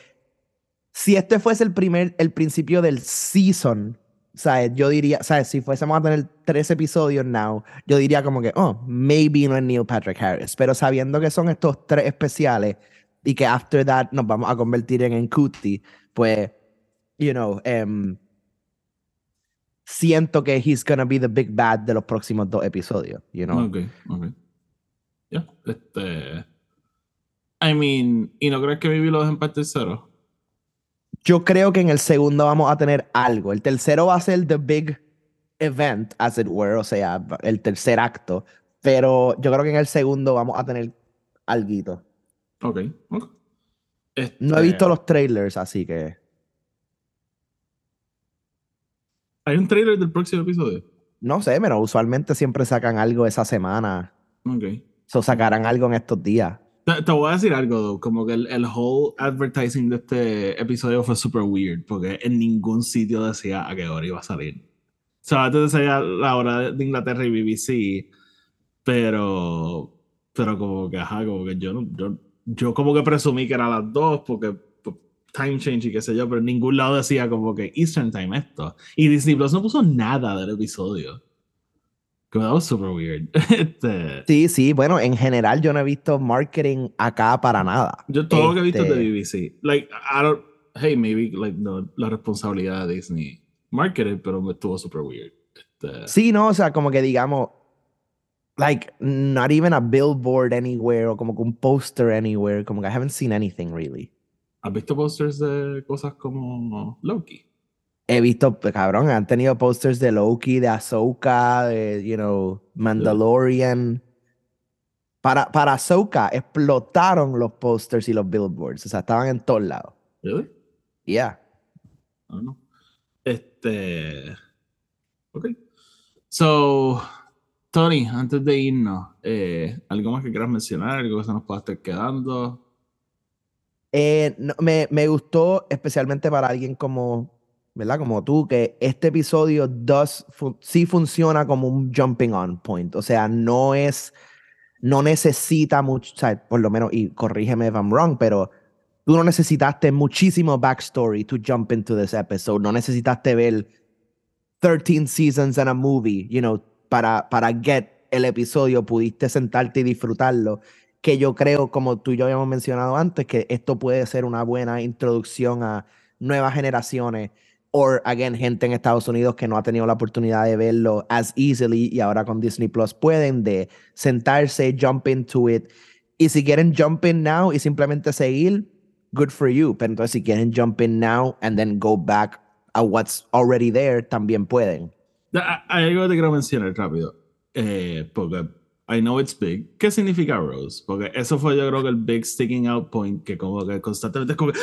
si este fuese el primer, el principio del season, ¿sabes? Yo diría, ¿sabes? Si fuésemos a tener tres episodios now, yo diría como que, oh, maybe no es Neil Patrick Harris. Pero sabiendo que son estos tres especiales y que after that nos vamos a convertir en Ncuti, pues, you know, um, siento que he's gonna be the big bad de los próximos dos episodios, you know? Ok, ok. Yeah, este. I mean, ¿y no crees que maybe lo dejen tercero? Yo creo que en el segundo vamos a tener algo. El tercero va a ser the big event, as it were, o sea, el tercer acto. Pero yo creo que en el segundo vamos a tener algo. Ok, ok. Este... No he visto los trailers, así que. ¿Hay un trailer del próximo episodio? No sé, pero usualmente siempre sacan algo esa semana. Ok. So sacarán algo en estos días. Te, te voy a decir algo, though, como que el, el whole advertising de este episodio fue super weird, porque en ningún sitio decía a qué hora iba a salir. O sea, antes decía la hora de Inglaterra y BBC, pero, pero como que, ajá, como que yo, no- yo, yo como que presumí que era las dos, porque pues, time change y qué sé yo, pero en ningún lado decía como que Eastern Time esto. Y Disney Plus no puso nada del episodio. That was super weird. Este, Sí, sí, bueno, en general yo no he visto marketing acá para nada. Yo todo lo que he visto es de Este, BBC. Like, I don't, hey, maybe, like, no, la responsabilidad de Disney marketed, pero me estuvo super weird. Este, Sí, no, o sea, como que digamos, like, not even a billboard anywhere o como que un poster anywhere, como que I haven't seen anything really. ¿Has visto posters de cosas como Loki? He visto, pues, cabrón, han tenido posters de Loki, de Ahsoka, de, you know, Mandalorian. Para, para Ahsoka explotaron los posters y los billboards, o sea, estaban en todos lados. Really? Yeah. I don't know. Este. Ok. So, Tony, antes de irnos, eh, ¿algo más que quieras mencionar? ¿Algo que se nos pueda estar quedando? Eh, no, me, me gustó especialmente para alguien como, ¿verdad? Como tú, que este episodio does fu- sí funciona como un jumping on point. O sea, no es, no necesita mucho, o sea, por lo menos, y corrígeme if I'm wrong, pero tú no necesitaste muchísimo backstory to jump into this episode. No necesitaste ver 13 seasons and a movie, you know, para, para get el episodio. Pudiste sentarte y disfrutarlo que yo creo, como tú y yo habíamos mencionado antes, que esto puede ser una buena introducción a nuevas generaciones o, again, gente en Estados Unidos que no ha tenido la oportunidad de verlo as easily y ahora con Disney Plus pueden de sentarse, jump into it. Y si quieren jump in now y simplemente seguir, good for you. Pero entonces si quieren jump in now and then go back a what's already there, también pueden. Hay algo que te quiero mencionar rápido. Eh, porque I know it's big. ¿Qué significa Rose? Porque eso fue yo creo que el big sticking out point que como que constantemente es como que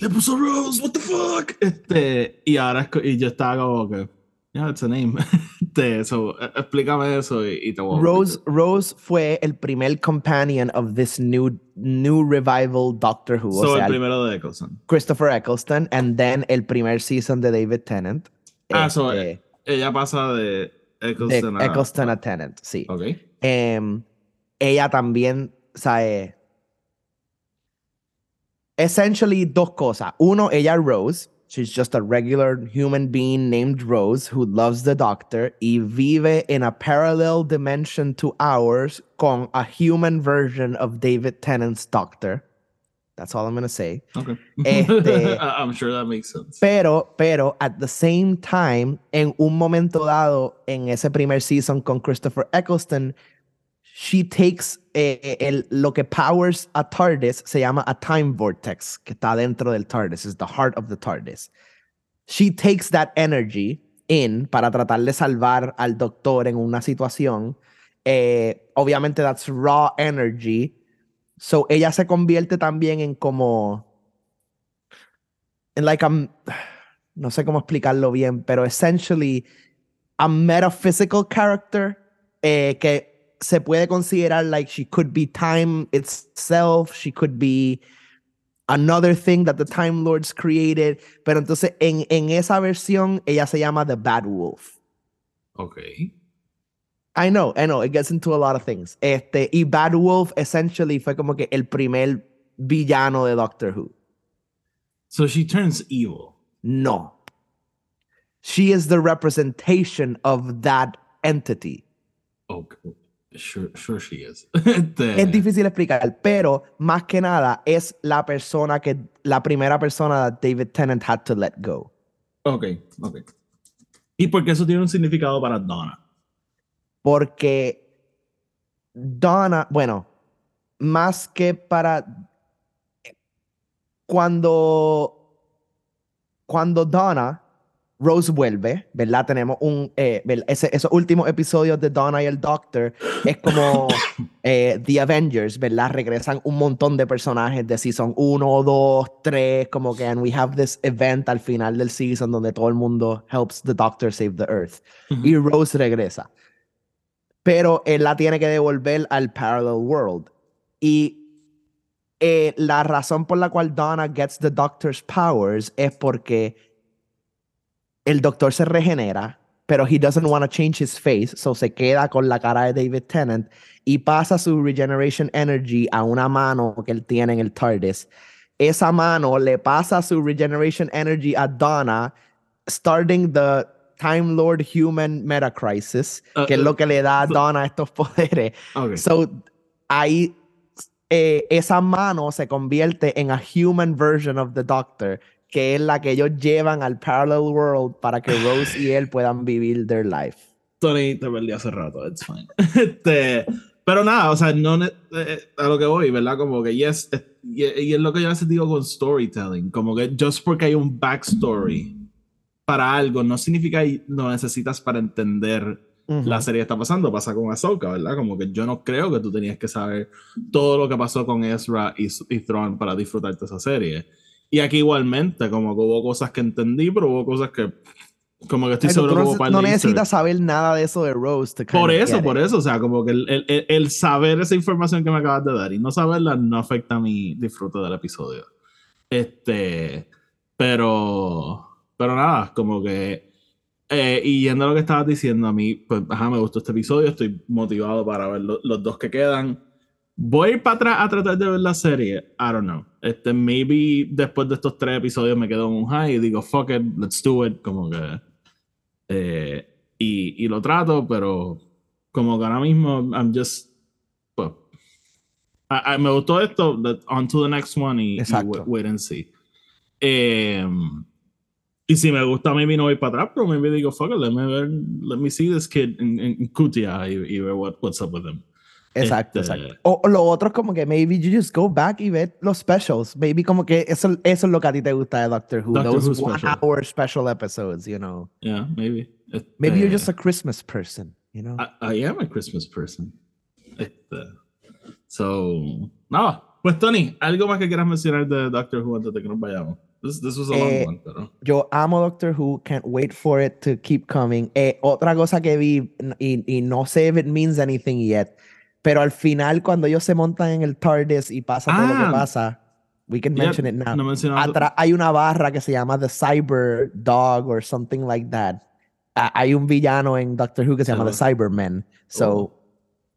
le puso Rose, what the fuck? Este, y ahora y yo estaba como que yeah, it's a name. Este, so, eh, explícame eso y, y te voy a Rose, Rose fue el primer companion of this new, new revival Doctor Who. So, o sea, el primero de Eccleston. Christopher Eccleston, and then el primer season de David Tennant. Ah, so, este, ella pasa de de Eccleston a... Eccleston a Tennant, sí. Ok. Em, ella también, sabe, essentially dos cosas. Uno, ella Rose. She's just a regular human being named Rose who loves the doctor y vive in a parallel dimension to ours con a human version of David Tennant's doctor. That's all I'm going to say. Ok. Este- I'm sure that makes sense. Pero, pero, at the same time, en un momento dado, en ese primer season con Christopher Eccleston, she takes eh, eh, el, lo que powers a TARDIS, se llama a time vortex, que está dentro del TARDIS, is the heart of the TARDIS. She takes that energy in para tratar de salvar al doctor en una situación. Eh, obviamente, that's raw energy. So, ella se convierte también en como en like a, no sé cómo explicarlo bien, pero essentially a metaphysical character eh, que se puede considerar like she could be time itself, she could be another thing that the Time Lords created, pero entonces en, en esa versión ella se llama The Bad Wolf. Ok. I know, I know, it gets into a lot of things. Este, y Bad Wolf essentially fue como que el primer villano de Doctor Who. So she turns evil. No. She is the representation of that entity. Okay. Sure, sure she is. Este, Es difícil explicar, pero más que nada es la persona que, la primera persona that David Tennant had to let go. Ok, ok. Y porque eso tiene un significado para Donna. Porque Donna, bueno, más que para cuando cuando Donna Rose vuelve, ¿verdad? Tenemos un eh, ese- esos últimos episodios de Donna y el Doctor es como eh, The Avengers, ¿verdad? Regresan un montón de personajes de season 1, 2, 3, como que and we have this event al final del season donde todo el mundo helps the Doctor save the Earth y Rose regresa pero él la tiene que devolver al parallel world. Y eh, la razón por la cual Donna gets the doctor's powers es porque el doctor se regenera, pero he doesn't want to change his face, so se queda con la cara de David Tennant y pasa su regeneration energy a una mano que él tiene en el TARDIS. Esa mano le pasa su regeneration energy a Donna, starting the Time Lord Human Meta Crisis, Uh, que es lo que le da a Donna estos poderes. So, ahí eh, esa mano se convierte en a human version of the Doctor, que es la que ellos llevan al parallel world para que Rose y él puedan vivir their life. Tony, te perdí hace rato, it's fine. Este, pero nada, o sea, no ne- eh, a lo que voy, ¿verdad? Como que yes, eh, y, y es lo que yo a veces digo con storytelling, como que just porque hay un backstory para algo, no significa que lo necesitas para entender la serie que está pasando. Pasa con Ahsoka, ¿verdad? Como que yo no creo que tú tenías que saber todo lo que pasó con Ezra y, y Thrawn para disfrutarte esa serie. Y aquí igualmente, como que hubo cosas que entendí, pero hubo cosas que como que estoy Ay, seguro que hubo no, necesitas saber nada de eso de Rose. Por eso, por it. eso, o sea, como que el, el- el- saber esa información que me acabas de dar y no saberla no afecta mi disfrute del episodio. Este, pero, pero nada, como que, eh, y yendo a lo que estabas diciendo a mí, pues, ajá, me gustó este episodio, estoy motivado para ver lo- los dos que quedan. Voy a ir para atrás a tratar de ver la serie, I don't know. Este, maybe después de estos tres episodios me quedo en un high y digo, fuck it, let's do it, como que... Eh, y, y lo trato, pero como que ahora mismo I'm just pues, I- I- me gustó esto, on to the next one y, y wait, wait and see. Em, y si me gusta, maybe no voy para atrás, pero maybe digo, fuck it, let me, ver, let me see this kid en, en Kutia y, y ver what, what's up with him. Exacto, Este- exacto. O, o lo otro es como que maybe you just go back y ve los specials. Maybe como que eso, eso es lo que a ti te gusta de Doctor Who. Doctor those Who one special. hour special episodes, you know. Yeah, maybe. Maybe you're Este, just a Christmas person, you know. I, I am a Christmas person. Este, so, nada. Pues Tony, ¿algo más que quieras mencionar de Doctor Who antes de que nos vayamos? This, this was a long Eh, one, pero... Yo amo Doctor Who, can't wait for it to keep coming. Eh, otra cosa que vi, y, y no sé if it means anything yet, pero al final cuando ellos se montan en el TARDIS y pasa todo lo Ah. que pasa, we can mention it now. No. Atrás hay una barra que se llama The Cyber Dog or something like that. Ah, hay un villano en Doctor Who que se llama The. Cybermen. So Oh.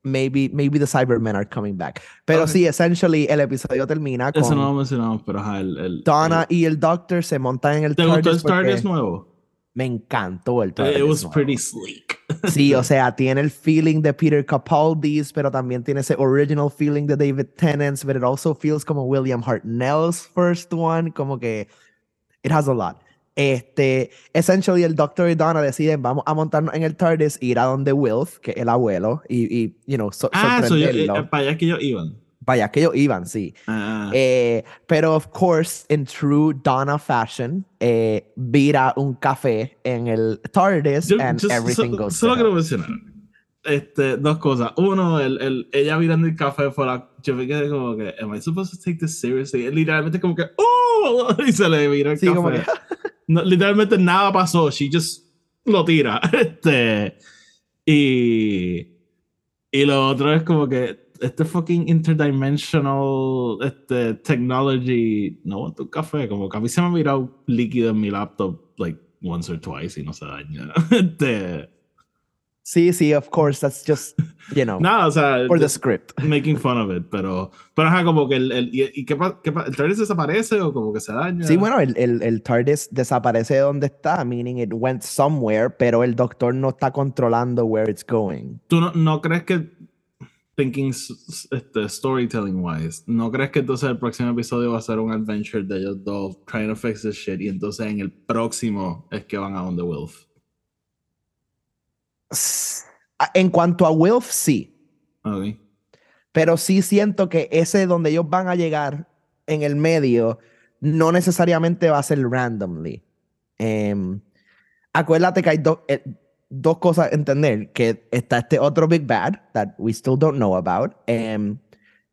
maybe, maybe the Cybermen are coming back. Pero Ok. sí, essentially el episodio termina con Eso no lo mencionamos, pero ajá, el... el Donna el- y el Doctor se montan en el ¿Te gustó el TARDIS TARDIS nuevo? me encantó el TARDIS. It was nuevo. pretty sleek. Sí, o sea, tiene el feeling de Peter Capaldi's, pero también tiene ese original feeling de David Tennant's, but it also feels como William Hartnell's first one, como que it has a lot. Este, essentially el Doctor y Donna deciden, vamos a montarnos en el TARDIS, ir a donde Wilf, que es el abuelo, y, y you know, so- Ah, so yo, eh, sorprenderlo. para allá que ellos iban. Vaya, que ellos iban, sí. Ah, Eh, pero, of course, in true Donna fashion, eh, vira un café en el TARDIS yo- and yo everything so- goes Solo quiero mencionar este, dos cosas. Uno, el, el, ella mirando el café fuera. Yo me quedé como que, ¿Am I supposed to take this seriously? Literalmente como que, ¡Oh! Y se le vira el Sí, café. como que- No, literalmente nada pasó. She just lo tira. Este. Y. Y lo otro es como que este fucking interdimensional este, technology. No aguanto un café. Como que a mí se me ha mirado líquido en mi laptop like once or twice y no se daña. Este. Sí, sí, of course, that's just, you know, Nada, o sea. for the script. Making fun of it, pero. Pero ajá, como que el. el y, y qué, qué ¿El TARDIS desaparece o como que se daña? Sí, bueno, el, el, el TARDIS desaparece de donde está, meaning it went somewhere, pero el doctor no está controlando where it's going. ¿Tú no, no crees que, thinking este, storytelling wise, no crees que entonces el próximo episodio va a ser un adventure de ellos dos trying to fix this shit y entonces en el próximo es que van a On the Wolf? En cuanto a Wilf, sí, Ok. pero sí siento que ese donde ellos van a llegar en el medio no necesariamente va a ser randomly. Em, acuérdate que hay do- eh, dos cosas a entender, que está este otro Big Bad that we still don't know about, em,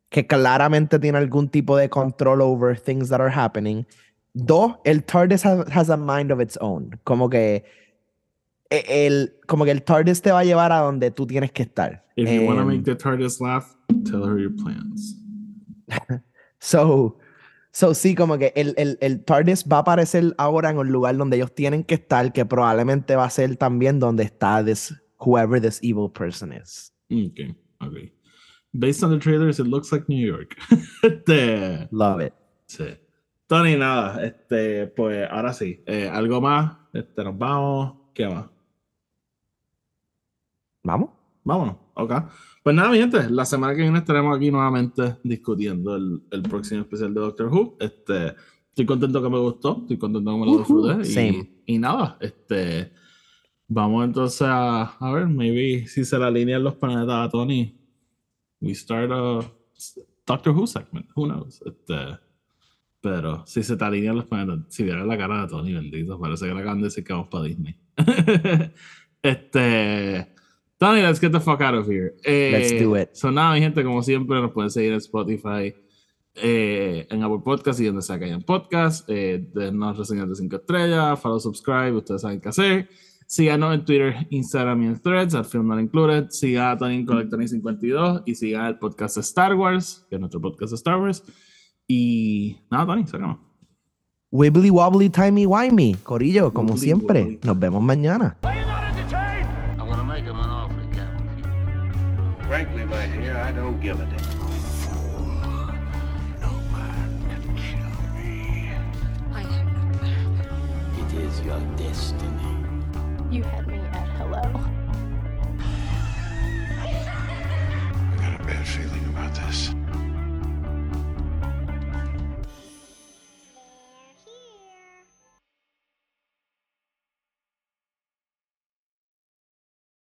que claramente tiene algún tipo de control over things that are happening. Dos, el TARDIS has, has a mind of its own, como que e- el, como que el TARDIS te va a llevar a donde tú tienes que estar. If you want to Em, make the TARDIS laugh, tell her your plans. So, so sí, como que el, el, el TARDIS va a aparecer ahora en un lugar donde ellos tienen que estar, que probablemente va a ser también donde está this, whoever this evil person is. Ok, ok. Based on the trailers, it looks like New York. este, Love it. sí. Tony, nada, este, pues ahora sí. Eh, ¿Algo más? Este, nos vamos. ¿Qué más? ¿Vamos? Vámonos, ok. Pues nada, mi gente, la semana que viene estaremos aquí nuevamente discutiendo el, el próximo especial de Doctor Who. Este, estoy contento que me gustó, estoy contento que me lo disfruté. same. Y, y nada, este, vamos entonces a, a ver, maybe si se le alinean los planetas a Tony, we start a Doctor Who segment, who knows. Este, pero si se te alinean los planetas, si vieras la cara de Tony, bendito, parece que le acaban de decir que vamos para Disney. este. Tony, let's get the fuck out of here. Eh, Let's do it. So, nada, mi gente, como siempre, nos pueden seguir en Spotify, eh, en Apple Podcast y donde sea que hayan podcast. Eh, denos reseñas de 5 estrellas, follow, subscribe, ustedes saben qué hacer. Síganos en Twitter, Instagram y en Threads, al film not included. Siga a Tony en Collectony52 y siga el podcast de Star Wars, que es nuestro podcast de Star Wars. Y nada, Tony, sacamos. Wibbly wobbly timey wimey. Corillo, como Wibbly siempre. wobbly. Nos vemos mañana. Give a damn. It is your destiny. You had me at hello. I got a bad feeling about this.